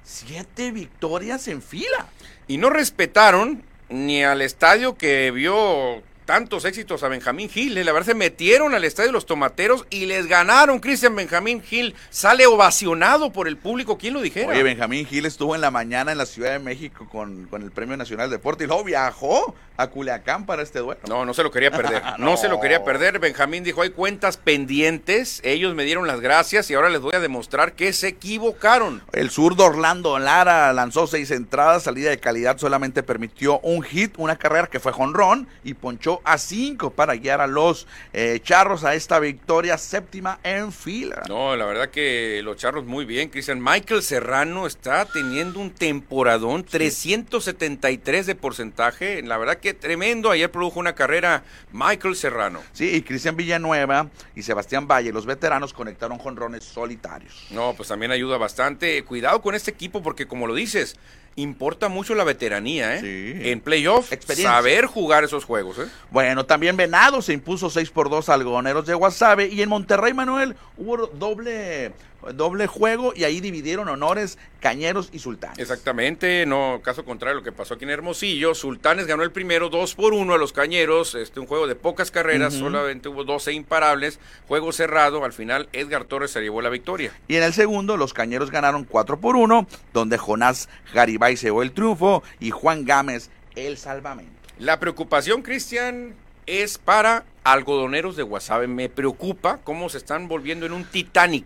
Siete victorias en fila. Y no respetaron ni al estadio que vio tantos éxitos a Benjamín Gil. eh. La verdad se metieron al estadio de los tomateros y les ganaron. Cristian Benjamín Gil sale ovacionado por el público. ¿Quién lo dijera? Oye, Benjamín Gil estuvo en la mañana en la Ciudad de México con, con el Premio Nacional de Deporte y luego viajó a Culiacán para este duelo. No, no se lo quería perder. no. No. se lo quería perder. Benjamín dijo, hay cuentas pendientes. Ellos me dieron las gracias y ahora les voy a demostrar que se equivocaron. El zurdo Orlando Lara lanzó seis entradas, salida de calidad, solamente permitió un hit, una carrera que fue jonrón y ponchó a cinco para guiar a los eh, charros a esta victoria séptima en fila. No, la verdad que los charros muy bien, Cristian. Michael Serrano está teniendo un temporadón, 373 de porcentaje. La verdad que tremendo. Ayer produjo una carrera Michael Serrano. Sí, y Cristian Villanueva y Sebastián Valle, los veteranos, conectaron jonrones solitarios. No, pues también ayuda bastante. Cuidado con este equipo porque como lo dices, importa mucho la veteranía, ¿eh? Sí. En playoff, Experiencia. saber jugar esos juegos, ¿eh? Bueno, también Venado se impuso 6 por 2 a algodoneros de Guasave y en Monterrey, Manuel, hubo doble, doble juego y ahí dividieron honores Cañeros y Sultanes. Exactamente, no, caso contrario a lo que pasó aquí en Hermosillo, Sultanes ganó el primero 2 por 1 a los Cañeros, este un juego de pocas carreras, solamente hubo 12 imparables, juego cerrado, al final Edgar Torres se llevó la victoria. Y en el segundo, los Cañeros ganaron 4 por 1, donde Jonás Garibay se llevó el triunfo y Juan Gámez el salvamento. La preocupación, Cristian, es para algodoneros de Guasave. Me preocupa cómo se están volviendo en un Titanic.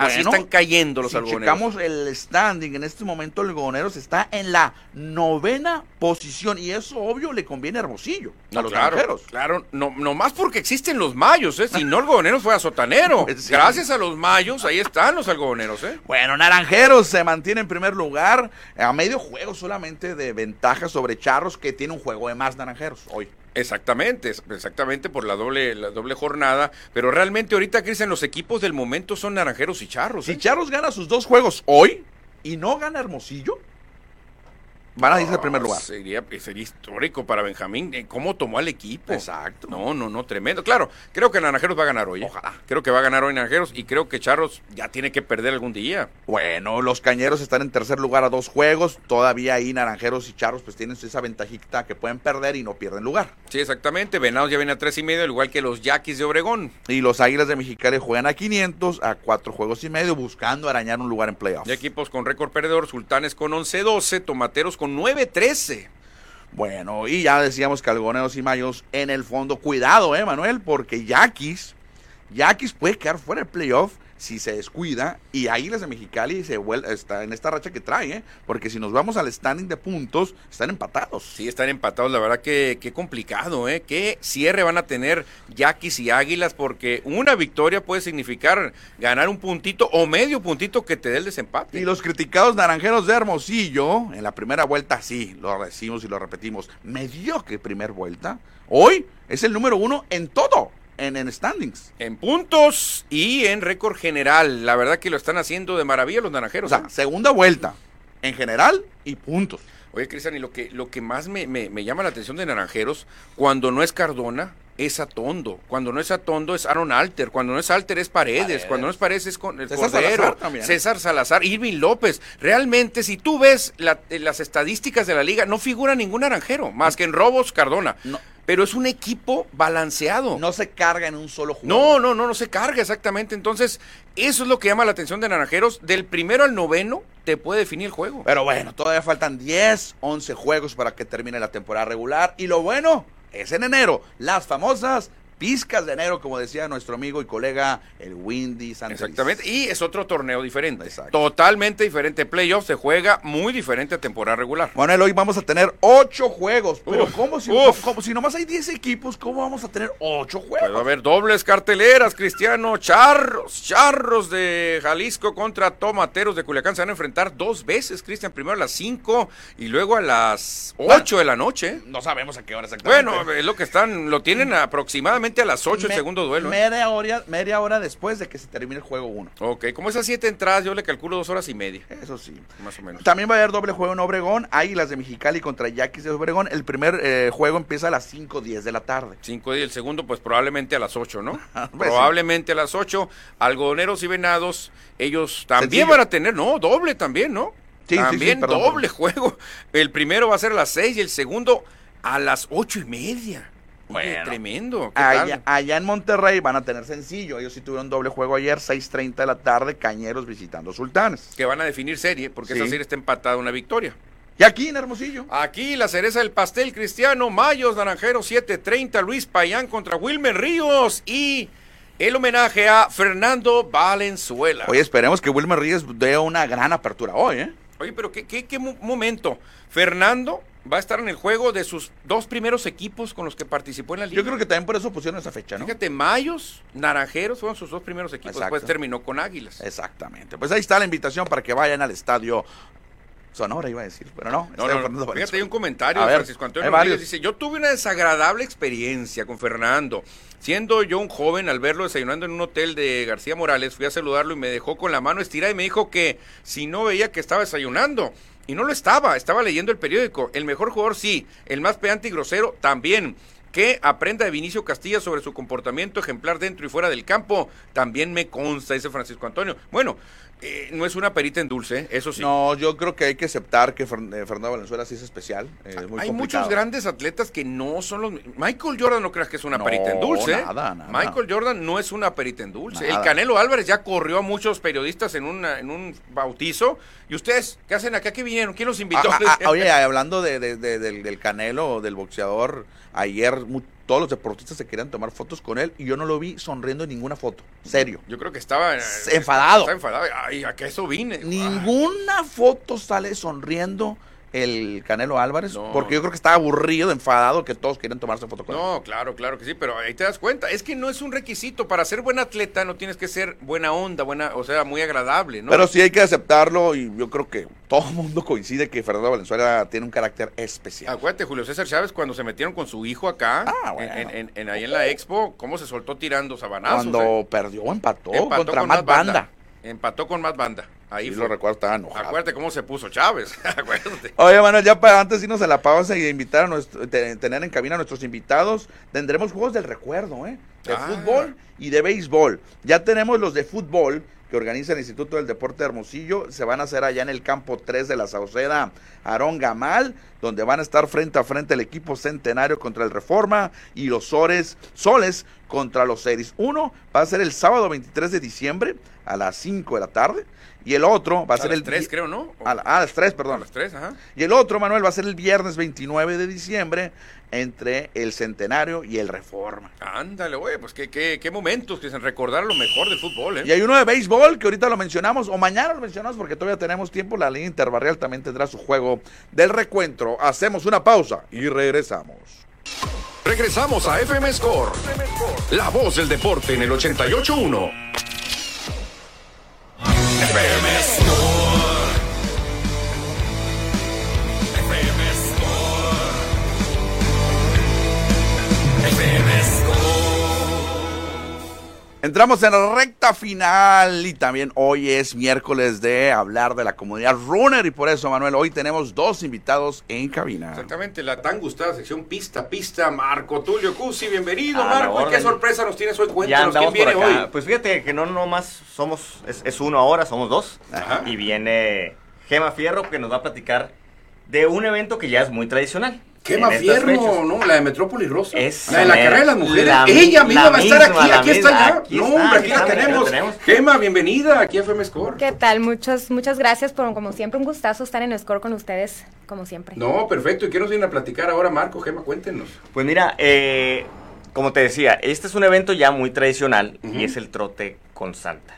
Así Bueno, están cayendo los si algodoneros. checamos el standing, en este momento el Algodoneros está en la novena posición y eso obvio le conviene a Hermosillo, No, a los claro, naranjeros. claro, no, no más porque existen los mayos, ¿eh? Si no, algodoneros fue a sotanero. Sí. Gracias a los mayos, ahí están los algodoneros, ¿eh? Bueno, Naranjeros se mantiene en primer lugar a medio juego solamente de ventaja sobre Charros que tiene un juego de más Naranjeros hoy. Exactamente, exactamente por la doble, la doble jornada. Pero realmente ahorita, Cristian, los equipos del momento son naranjeros y charros. Si ¿eh? Charros gana sus dos juegos hoy y no gana Hermosillo, Van a irse al primer lugar. Sería, sería histórico para Benjamín. eh, ¿Cómo tomó al equipo? Exacto. No, no, no, tremendo. Claro, creo que Naranjeros va a ganar hoy. ¿eh? Ojalá. Creo que va a ganar hoy Naranjeros y creo que Charros ya tiene que perder algún día. Bueno, los cañeros están en tercer lugar a dos juegos. Todavía ahí naranjeros y charros pues tienen esa ventajita que pueden perder y no pierden lugar. Sí, exactamente. Venados ya viene a tres y medio, al igual que los Yaquis de Obregón. Y los Águilas de Mexicali juegan a 500 a cuatro juegos y medio buscando arañar un lugar en playoffs. Ya equipos con récord perdedor, Sultanes con 11-12, Tomateros con 9-13. Bueno, y ya decíamos que algoneros y mayos en el fondo. Cuidado, eh, Manuel, porque Yaquis, Yaquis puede quedar fuera del playoff si se descuida y Águilas de Mexicali se vuelve, está en esta racha que trae, ¿eh? porque si nos vamos al standing de puntos, están empatados. Sí, están empatados, la verdad que qué complicado, ¿eh? Qué cierre van a tener Yaquis y Águilas, porque una victoria puede significar ganar un puntito o medio puntito que te dé el desempate. Y los criticados naranjeros de Hermosillo, en la primera vuelta, sí, lo decimos y lo repetimos, mediocre primer vuelta. Hoy es el número uno en todo, en, en standings. En puntos y en récord general. La verdad que lo están haciendo de maravilla los O naranjeros. sea, ¿eh? segunda vuelta, en general y puntos. Oye, Cristian, y lo que, lo que más me, me- me llama la atención de Naranjeros, cuando no es Cardona, es Atondo. Cuando no es Atondo, es Aaron Alter. Cuando no es Alter, es Paredes. Paredes. Cuando no es Paredes, es con, el César Cordero. Salazar también. César Salazar, Irving López. Realmente, si tú ves la- eh, las estadísticas de la liga, no figura ningún naranjero, más que en robos, Cardona. No. Pero es un equipo balanceado. No se carga en un solo juego. No, no, no, no se carga exactamente. Entonces, eso es lo que llama la atención de Naranjeros. Del primero al noveno te puede definir el juego. Pero bueno, todavía faltan 10, 11 juegos para que termine la temporada regular. Y lo bueno es en enero, las famosas pizcas de enero, como decía nuestro amigo y colega el Windy Santos. Exactamente, y es otro torneo diferente. Exacto. Totalmente diferente. Playoff se juega muy diferente a temporada regular. Manuel, hoy vamos a tener 8 juegos. Pero Uf, ¿cómo si, uf. como si nomás hay 10 equipos, ¿cómo vamos a tener 8 Puede juegos? haber dobles carteleras, Cristiano. Charros, charros de Jalisco contra tomateros de Culiacán. Se van a enfrentar dos veces, Cristian. Primero a las 5 y luego a las 8 de la noche. No sabemos a qué hora exactamente. Bueno, es lo que están, lo tienen aproximadamente a las 8 el segundo duelo. ¿eh? Media hora, media hora después de que se termine el juego 1. Ok, como esas siete entradas, yo le calculo dos horas y media, Eso sí. más o menos. También va a haber doble juego en Obregón, Águilas de Mexicali contra Yaquis de Obregón. El primer eh, juego empieza a las 5.10 de la tarde. Cinco y el segundo, pues probablemente a las 8, ¿no? Pues sí. probablemente a las 8. Algodoneros y venados, ellos también Sencillo. van a tener, no, doble también, ¿no? Sí, también perdón, doble juego. El primero va a ser a las 6 y el segundo a las ocho y media. Bueno. tremendo. Allá, allá en Monterrey van a tener sencillo. Ellos sí tuvieron doble juego ayer, 6.30 de la tarde, Cañeros visitando Sultanes. Que van a definir serie, porque Sí. esa serie está empatada una victoria. Y aquí en Hermosillo. Aquí la cereza del pastel cristiano, Mayos, Naranjero 730, Luis Payán contra Wilmer Ríos y el homenaje a Fernando Valenzuela. Oye, esperemos que Wilmer Ríos dé una gran apertura hoy, ¿eh? Oye, pero qué, qué, qué mo- momento. Fernando va a estar en el juego de sus dos primeros equipos con los que participó en la liga. Yo creo que también por eso pusieron esa fecha, ¿no? Fíjate, Mayos, Naranjeros fueron sus dos primeros equipos. Exacto. Después terminó con Águilas. Exactamente. Pues ahí está la invitación para que vayan al estadio Sonora, iba a decir, pero no. No, no, fíjate, hay un comentario A de Francisco Antonio Rodríguez. Dice, yo tuve una desagradable experiencia con Fernando. Siendo yo un joven, al verlo desayunando en un hotel de García Morales, fui a saludarlo y me dejó con la mano estirada y me dijo que si no veía que estaba desayunando. Y no lo estaba, estaba leyendo el periódico. El mejor jugador sí, el más pedante y grosero también. Que aprenda de Vinicio Castilla sobre su comportamiento ejemplar dentro y fuera del campo, también me consta, dice Francisco Antonio. Bueno, eh, no es una perita en dulce, eso sí. No, yo creo que hay que aceptar que eh, Fernando Valenzuela sí es especial. eh, es muy Hay complicado. muchos grandes atletas que no son los. Michael Jordan no creas que es una No, perita en dulce. ¿eh? nada, nada. Michael Jordan no es una perita en dulce. Nada. El Canelo Álvarez ya corrió a muchos periodistas en, una, en un bautizo. ¿Y ustedes qué hacen acá? ¿Qué vinieron? ¿Quién los invitó? Ah, ah, ah, oye, hablando de, de- de- del, del Canelo, del boxeador, ayer todos los deportistas se querían tomar fotos con él y yo no lo vi sonriendo en ninguna foto. Serio. Yo creo que estaba. Enfadado. Estaba enfadado. Ay, ¿a qué eso vine? Ninguna foto sale sonriendo el Canelo Álvarez, No. porque yo creo que estaba aburrido, enfadado, que todos querían tomarse foto con él. No, claro, claro que sí, pero ahí te das cuenta. Es que no es un requisito. Para ser buen atleta no tienes que ser buena onda, buena, o sea, muy agradable, ¿no? Pero sí hay que aceptarlo y yo creo que todo el mundo coincide que Fernando Valenzuela tiene un carácter especial. Acuérdate, Julio César Chávez, cuando se metieron con su hijo acá, Ah, bueno. en, en- en- ahí en la expo, cómo se soltó tirando sabanazos. Cuando eh? perdió, empató, Empató contra con Matt Banda. Empató con más banda. Ahí sí fue. lo recuerdo, estaba enojado. Acuérdate cómo se puso Chávez. Acuérdate. Oye, Manuel, ya para antes de irnos a la pausa y invitar a nuestro, te- tener en cabina a nuestros invitados, tendremos juegos del recuerdo, ¿eh? De Ah. fútbol y de béisbol. Ya tenemos los de fútbol que organiza el Instituto del Deporte de Hermosillo. Se van a hacer allá en el campo 3 de la Sauceda Aarón Gamal, donde van a estar frente a frente el equipo Centenario contra el Reforma y los Sores, Soles contra los Seris. Uno va a ser el sábado 23 de diciembre a las 5 de la tarde y el otro va a, A ser el tres, di- creo, ¿no? A, la- a las 3, a perdón. las tres, ajá. Y el otro, Manuel, va a ser el viernes 29 de diciembre entre el Centenario y el Reforma. Ándale, güey, pues qué, qué, qué momentos que se recordar lo mejor del fútbol, ¿eh? Y hay uno de béisbol que ahorita lo mencionamos, o mañana lo mencionamos porque todavía tenemos tiempo. La línea interbarrial también tendrá su juego del recuentro. Hacemos una pausa y regresamos. Regresamos a FM Score. La voz del deporte en el 88.1. FM Score. Entramos en la recta final y también hoy es miércoles de hablar de la comunidad runner y por eso, Manuel, hoy tenemos dos invitados en cabina. Exactamente, la tan gustada sección Pista Pista, Marco Tulio Cusi, bienvenido A la Marco, y qué sorpresa nos tienes hoy, cuéntanos, ¿quién viene hoy? Pues fíjate que no nomás somos, es, es uno ahora, somos dos. Ajá. Y viene Gema Fierro que nos va a platicar de un evento que ya es muy tradicional. Quema Fierro, fechas. ¿no? La de Metrópolis Rosa. Esa la de la mera. carrera de las mujeres. La Ella mi- misma la va a estar misma, aquí, la aquí está ya. Aquí no, está, hombre, aquí aquí la la tenemos. tenemos. Gema, bienvenida aquí a FM Score. ¿Qué tal? Muchas, muchas gracias por, como siempre, un gustazo estar en Score con ustedes, como siempre. No, perfecto. ¿Y qué nos viene a platicar ahora, Marco? Gema, cuéntenos. Pues mira, eh, como te decía, este es un evento ya muy tradicional y es el trote con Santa.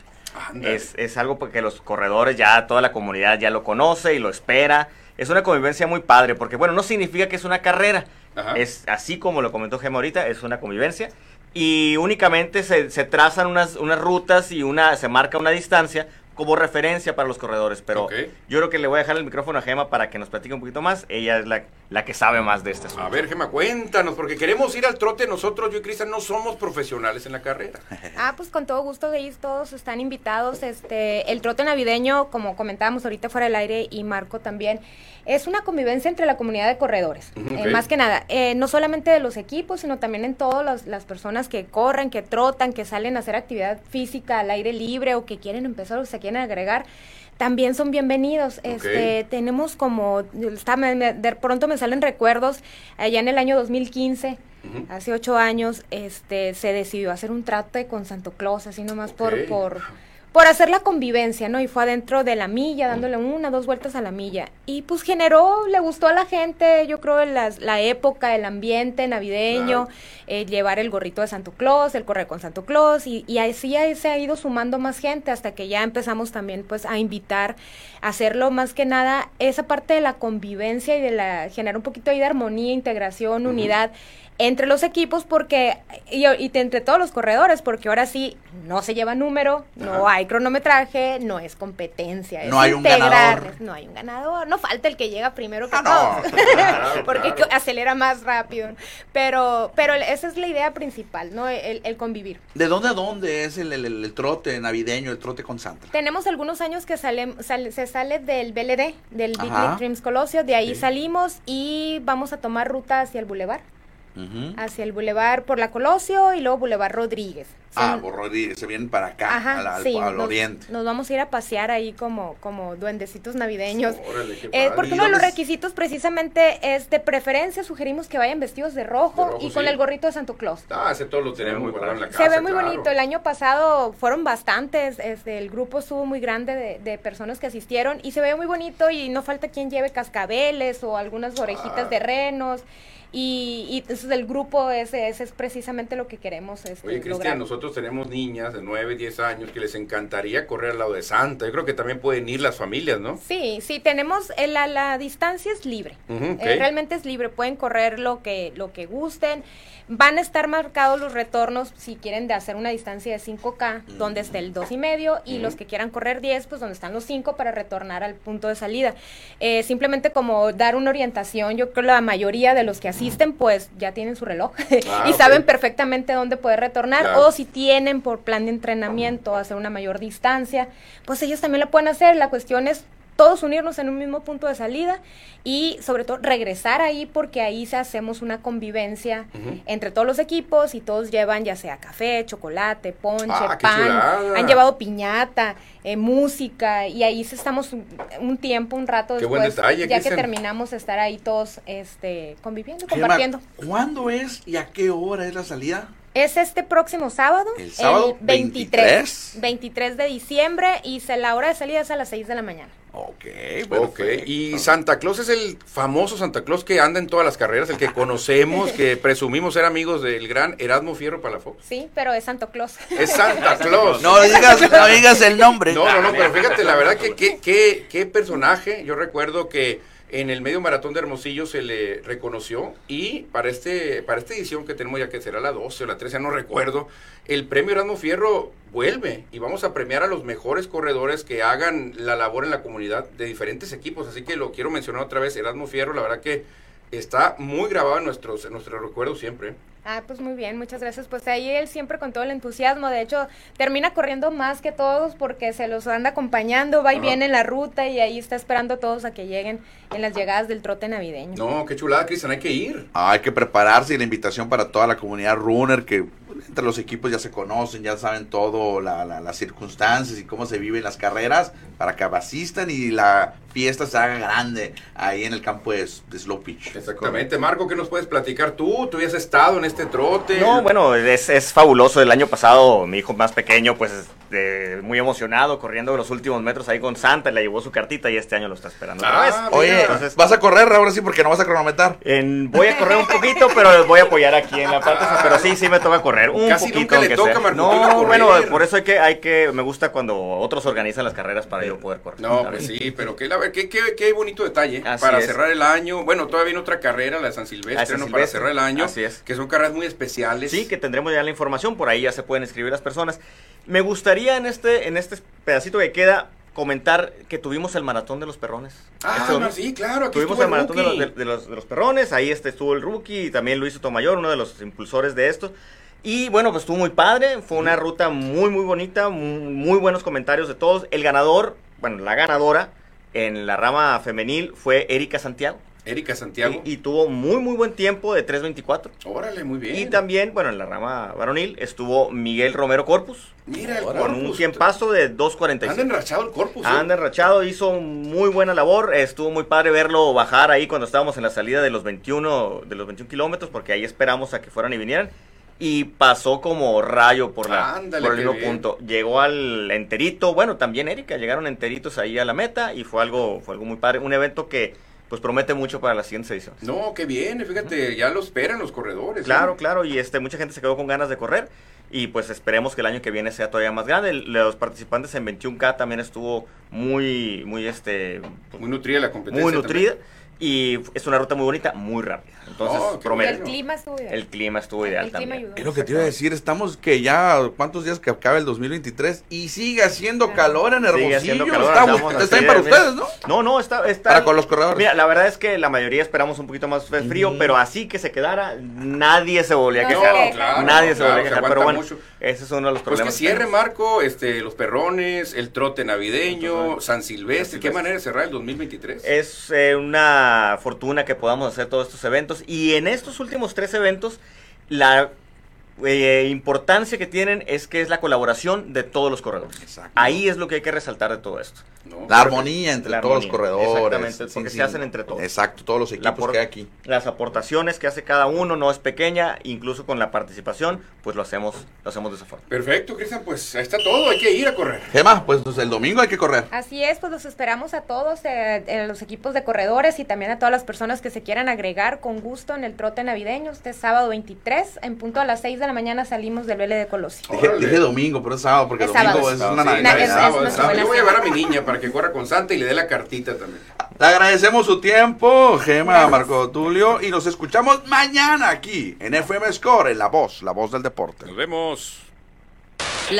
Es, es algo porque los corredores ya, toda la comunidad ya lo conoce y lo espera. Es una convivencia muy padre porque, bueno, no significa que es una carrera. Ajá. Es así como lo comentó Gema ahorita, es una convivencia. Y únicamente se, se trazan unas, unas rutas y una, se marca una distancia como referencia para los corredores. Pero yo creo que le voy a dejar el micrófono a Gema para que nos platique un poquito más. Ella es la, la que sabe más de este asunto. A ver, Gema, cuéntanos, porque queremos ir al trote. Nosotros, yo y Cristian, no somos profesionales en la carrera. Ah, pues con todo gusto, ellos todos están invitados. Este, el trote navideño, como comentábamos ahorita fuera del aire y Marco también, es una convivencia entre la comunidad de corredores. Eh, más que nada, eh, no solamente de los equipos, sino también en todas las, personas que corren, que trotan, que salen a hacer actividad física al aire libre o que quieren empezar o se quieren agregar. También son bienvenidos. Este, tenemos como, está, me- me- de pronto me salen recuerdos, allá en el año 2015, Ujú. hace ocho años, este, se decidió hacer un trate con Santo Claus, así nomás Ok. por, por, por hacer la convivencia, ¿no? Y fue adentro de la milla, dándole una, dos vueltas a la milla. Y pues generó, le gustó a la gente, yo creo, las- la época, el ambiente navideño, Claro. eh, llevar el gorrito de Santo Claus, el correr con Santo Claus, y, y así ahí se ha ido sumando más gente hasta que ya empezamos también pues a invitar, a hacerlo más que nada, esa parte de la convivencia y de la, generar un poquito ahí de armonía, integración, unidad entre los equipos porque y, y entre todos los corredores porque ahora sí no se lleva número no Ajá. hay cronometraje no es competencia es No hay un ganador. no hay un ganador no falta el que llega primero que Ah, no. todos Claro, porque claro. acelera más rápido pero pero esa es la idea principal no el, el convivir ¿De dónde a dónde es el, el- trote navideño, el trote con Santa? tenemos algunos años que sale, sale- se sale del BLD, del Big Dreams Colosio, de ahí Sí. salimos y vamos a tomar ruta hacia el Boulevard, Hacia el Boulevard por la Colosio y luego Boulevard Rodríguez. Ah, por Rodríguez, se vienen para acá, Ajá, al, al- sí, al nos, oriente. nos vamos a ir a pasear ahí como, como duendecitos navideños. Órale, Eh, porque ¿Y uno de los requisitos precisamente es de preferencia, sugerimos que vayan vestidos de rojo, De rojo, y con el gorrito de Santo Claus. Ah, ese todo lo tenemos muy en la casa. Se ve muy claro. bonito. El año pasado fueron bastantes. Este, el grupo estuvo muy grande de, de personas que asistieron y se ve muy bonito y no falta quien lleve cascabeles o algunas orejitas Ah. de renos. Y, y entonces el grupo ese, ese es precisamente lo que queremos este, Oye, Cristian, nosotros tenemos niñas de 9, 10 años que les encantaría correr al lado de Santa. Yo creo que también pueden ir las familias, ¿no? Sí, sí, tenemos, eh, la, la distancia es libre. Eh, realmente es libre, pueden correr lo que, lo que gusten. Van a estar marcados los retornos si quieren de hacer una distancia de 5K, donde esté el 2 y medio, y los que quieran correr 10, pues donde están los 5 para retornar al punto de salida. Eh, simplemente como dar una orientación, yo creo que la mayoría de los que asisten pues ya tienen su reloj Ah, y ok. saben perfectamente dónde poder retornar. Claro. O si tienen por plan de entrenamiento hacer una mayor distancia, pues ellos también lo pueden hacer. La cuestión es todos unirnos en un mismo punto de salida y sobre todo regresar ahí porque ahí se hacemos una convivencia entre todos los equipos y todos llevan ya sea café, chocolate, ponche, Ah, pan, han llevado piñata, eh, música y ahí estamos un, un tiempo, un rato Qué buen detalle, ya que terminamos de estar ahí todos este conviviendo, Gemma, compartiendo. ¿Cuándo es y a qué hora es la salida? Es este próximo sábado, ¿El sábado 23, 23 de diciembre y se, la hora de salida es a las 6 de la mañana. Ok, Ok, perfecto. y Santa Claus es el famoso Santa Claus que anda en todas las carreras, el que conocemos, que presumimos ser amigos del gran Erasmo Fierro Palafox. Sí, pero es Santo Claus. Es Santa Claus. No digas, no digas el nombre. No, no, no, pero fíjate, la verdad que qué qué qué personaje. Yo recuerdo que en el medio maratón de Hermosillo se le reconoció y para este para esta edición que tenemos ya que será la 12 o la 13, ya no recuerdo, el premio Erasmo Fierro vuelve y vamos a premiar a los mejores corredores que hagan la labor en la comunidad de diferentes equipos, así que lo quiero mencionar otra vez, Erasmo Fierro, la verdad que está muy grabado en nuestros en nuestros recuerdos siempre. Ah, pues muy bien, muchas gracias. Pues ahí él siempre con todo el entusiasmo. De hecho, termina corriendo más que todos porque se los anda acompañando, va y viene en la ruta y ahí está esperando a todos a que lleguen en las llegadas del trote navideño. No, qué chulada, Cristian, hay que ir. Ah, hay que prepararse y la invitación para toda la comunidad runner que entre los equipos ya se conocen, ya saben todo, la- la- las circunstancias y cómo se viven las carreras para que asistan y la fiesta se haga grande ahí en el campo de, de Slow Pitch. Exactamente, Marco, ¿qué nos puedes platicar tú? ¿Tú habías estado en este trote? No, bueno, es, es fabuloso. El año pasado, mi hijo más pequeño, pues eh, muy emocionado, corriendo los últimos metros ahí con Santa, le llevó su cartita y este año lo está esperando otra Ah, vez. Oye, Entonces- ¿vas a correr ahora sí porque no vas a cronometrar? En- voy a correr un poquito, pero les voy a apoyar aquí en la parte. Pero sí, sí me toca correr un Casi poquito. nunca le toca sea. No, bueno, por eso hay que, hay que, me gusta cuando otros organizan las carreras para yo poder correr. No, pues sí, pero qué, la ver- qué, qué, qué bonito detalle Así para es. cerrar el año. Bueno, todavía viene otra carrera, la de San Silvestre, de San ¿no? Para Silvestre. cerrar el año. Así es. Que son carreras muy especiales. Sí, que tendremos ya la información, por ahí ya se pueden escribir las personas. Me gustaría en este, en este pedacito que queda comentar que tuvimos el maratón de los perrones. Ah, Este no, sí, claro, aquí Tuvimos estuvo el maratón de los, de- de los- de los perrones, ahí este estuvo el rookie y también Luis Sotomayor, uno de los impulsores de esto. Y bueno, pues estuvo muy padre, fue una ruta muy, muy bonita, muy, muy buenos comentarios de todos. El ganador, bueno, la ganadora en la rama femenil fue Erika Santiago. Erika Santiago. Y, y tuvo muy, muy buen tiempo de 3.24. Órale, muy bien. Y también, bueno, en la rama varonil estuvo Miguel Romero Corpus Mira el con corpus. un tiempazo de Anda 2.45. enrachado el corpus. ¿eh? Anda enrachado, hizo muy buena labor, estuvo muy padre verlo bajar ahí cuando estábamos en la salida de los 21, de los 21 kilómetros, porque ahí esperamos a que fueran y vinieran, y pasó como rayo por, la, Ándale, por el mismo punto. Llegó al enterito, bueno, también Erika, llegaron enteritos ahí a la meta, y fue algo, fue algo muy padre, un evento que pues promete mucho para las siguientes ediciones. No, qué bien, fíjate, ya lo esperan los corredores. Claro, ¿no? claro, y este mucha gente se quedó con ganas de correr y pues esperemos que el año que viene sea todavía más grande. Los participantes en 21K también estuvo muy muy este Muy nutrida la competencia. muy también. Y es una ruta muy bonita, muy rápida. Entonces, Oh, promete. el clima estuvo ideal. El clima estuvo ideal El clima también. ayudó. Es lo que te iba a decir, estamos que ya, ¿cuántos días que acabe el 2023? Y sigue haciendo calor en Sigue Hermosillo. haciendo calor, está, está bien para mira. ustedes, ¿no? No, no, está, está Para con los corredores. Mira, la verdad es que la mayoría esperamos un poquito más de frío, pero así que se quedara, nadie se volvía a quejar. no, claro, nadie se volvía a se quejar, pero bueno, mucho. ese es uno de los Pues que problemas. cierre. Marco, este, los perrones, el trote navideño, Entonces, San Silvestre. San ¿Qué manera de cerrar el 2023? Es eh, una fortuna que podamos hacer todos estos eventos. Y en estos últimos tres eventos, la eh, importancia que tienen es que es la colaboración de todos los corredores. Ahí es lo que hay que resaltar de todo esto. ¿No? La armonía entre La todos los corredores. exactamente, porque se hacen entre todos. Exacto, todos los equipos por- que hay aquí. Las aportaciones que hace cada uno no es pequeña, incluso con la participación, pues lo hacemos, lo hacemos de esa forma. Perfecto, Cristian, pues ahí está todo, hay que ir a correr. Gema, pues el domingo hay que correr. Así es, pues los esperamos a todos, eh, en los equipos de corredores y también a todas las personas que se quieran agregar con gusto en el trote navideño. Este sábado 23, en punto a las 6 de la mañana salimos del Vélez de Colosio. Dije, domingo, pero es sábado, porque Es domingo sábado. es una Navidad. es- es Yo voy a llevar a mi niña para que corra con Santa y le dé la cartita también. Le agradecemos su tiempo, Gema, Gracias. Marco Tulio, y nos escuchamos mañana aquí en FM Score, en La Voz, La Voz del Deporte. Nos vemos.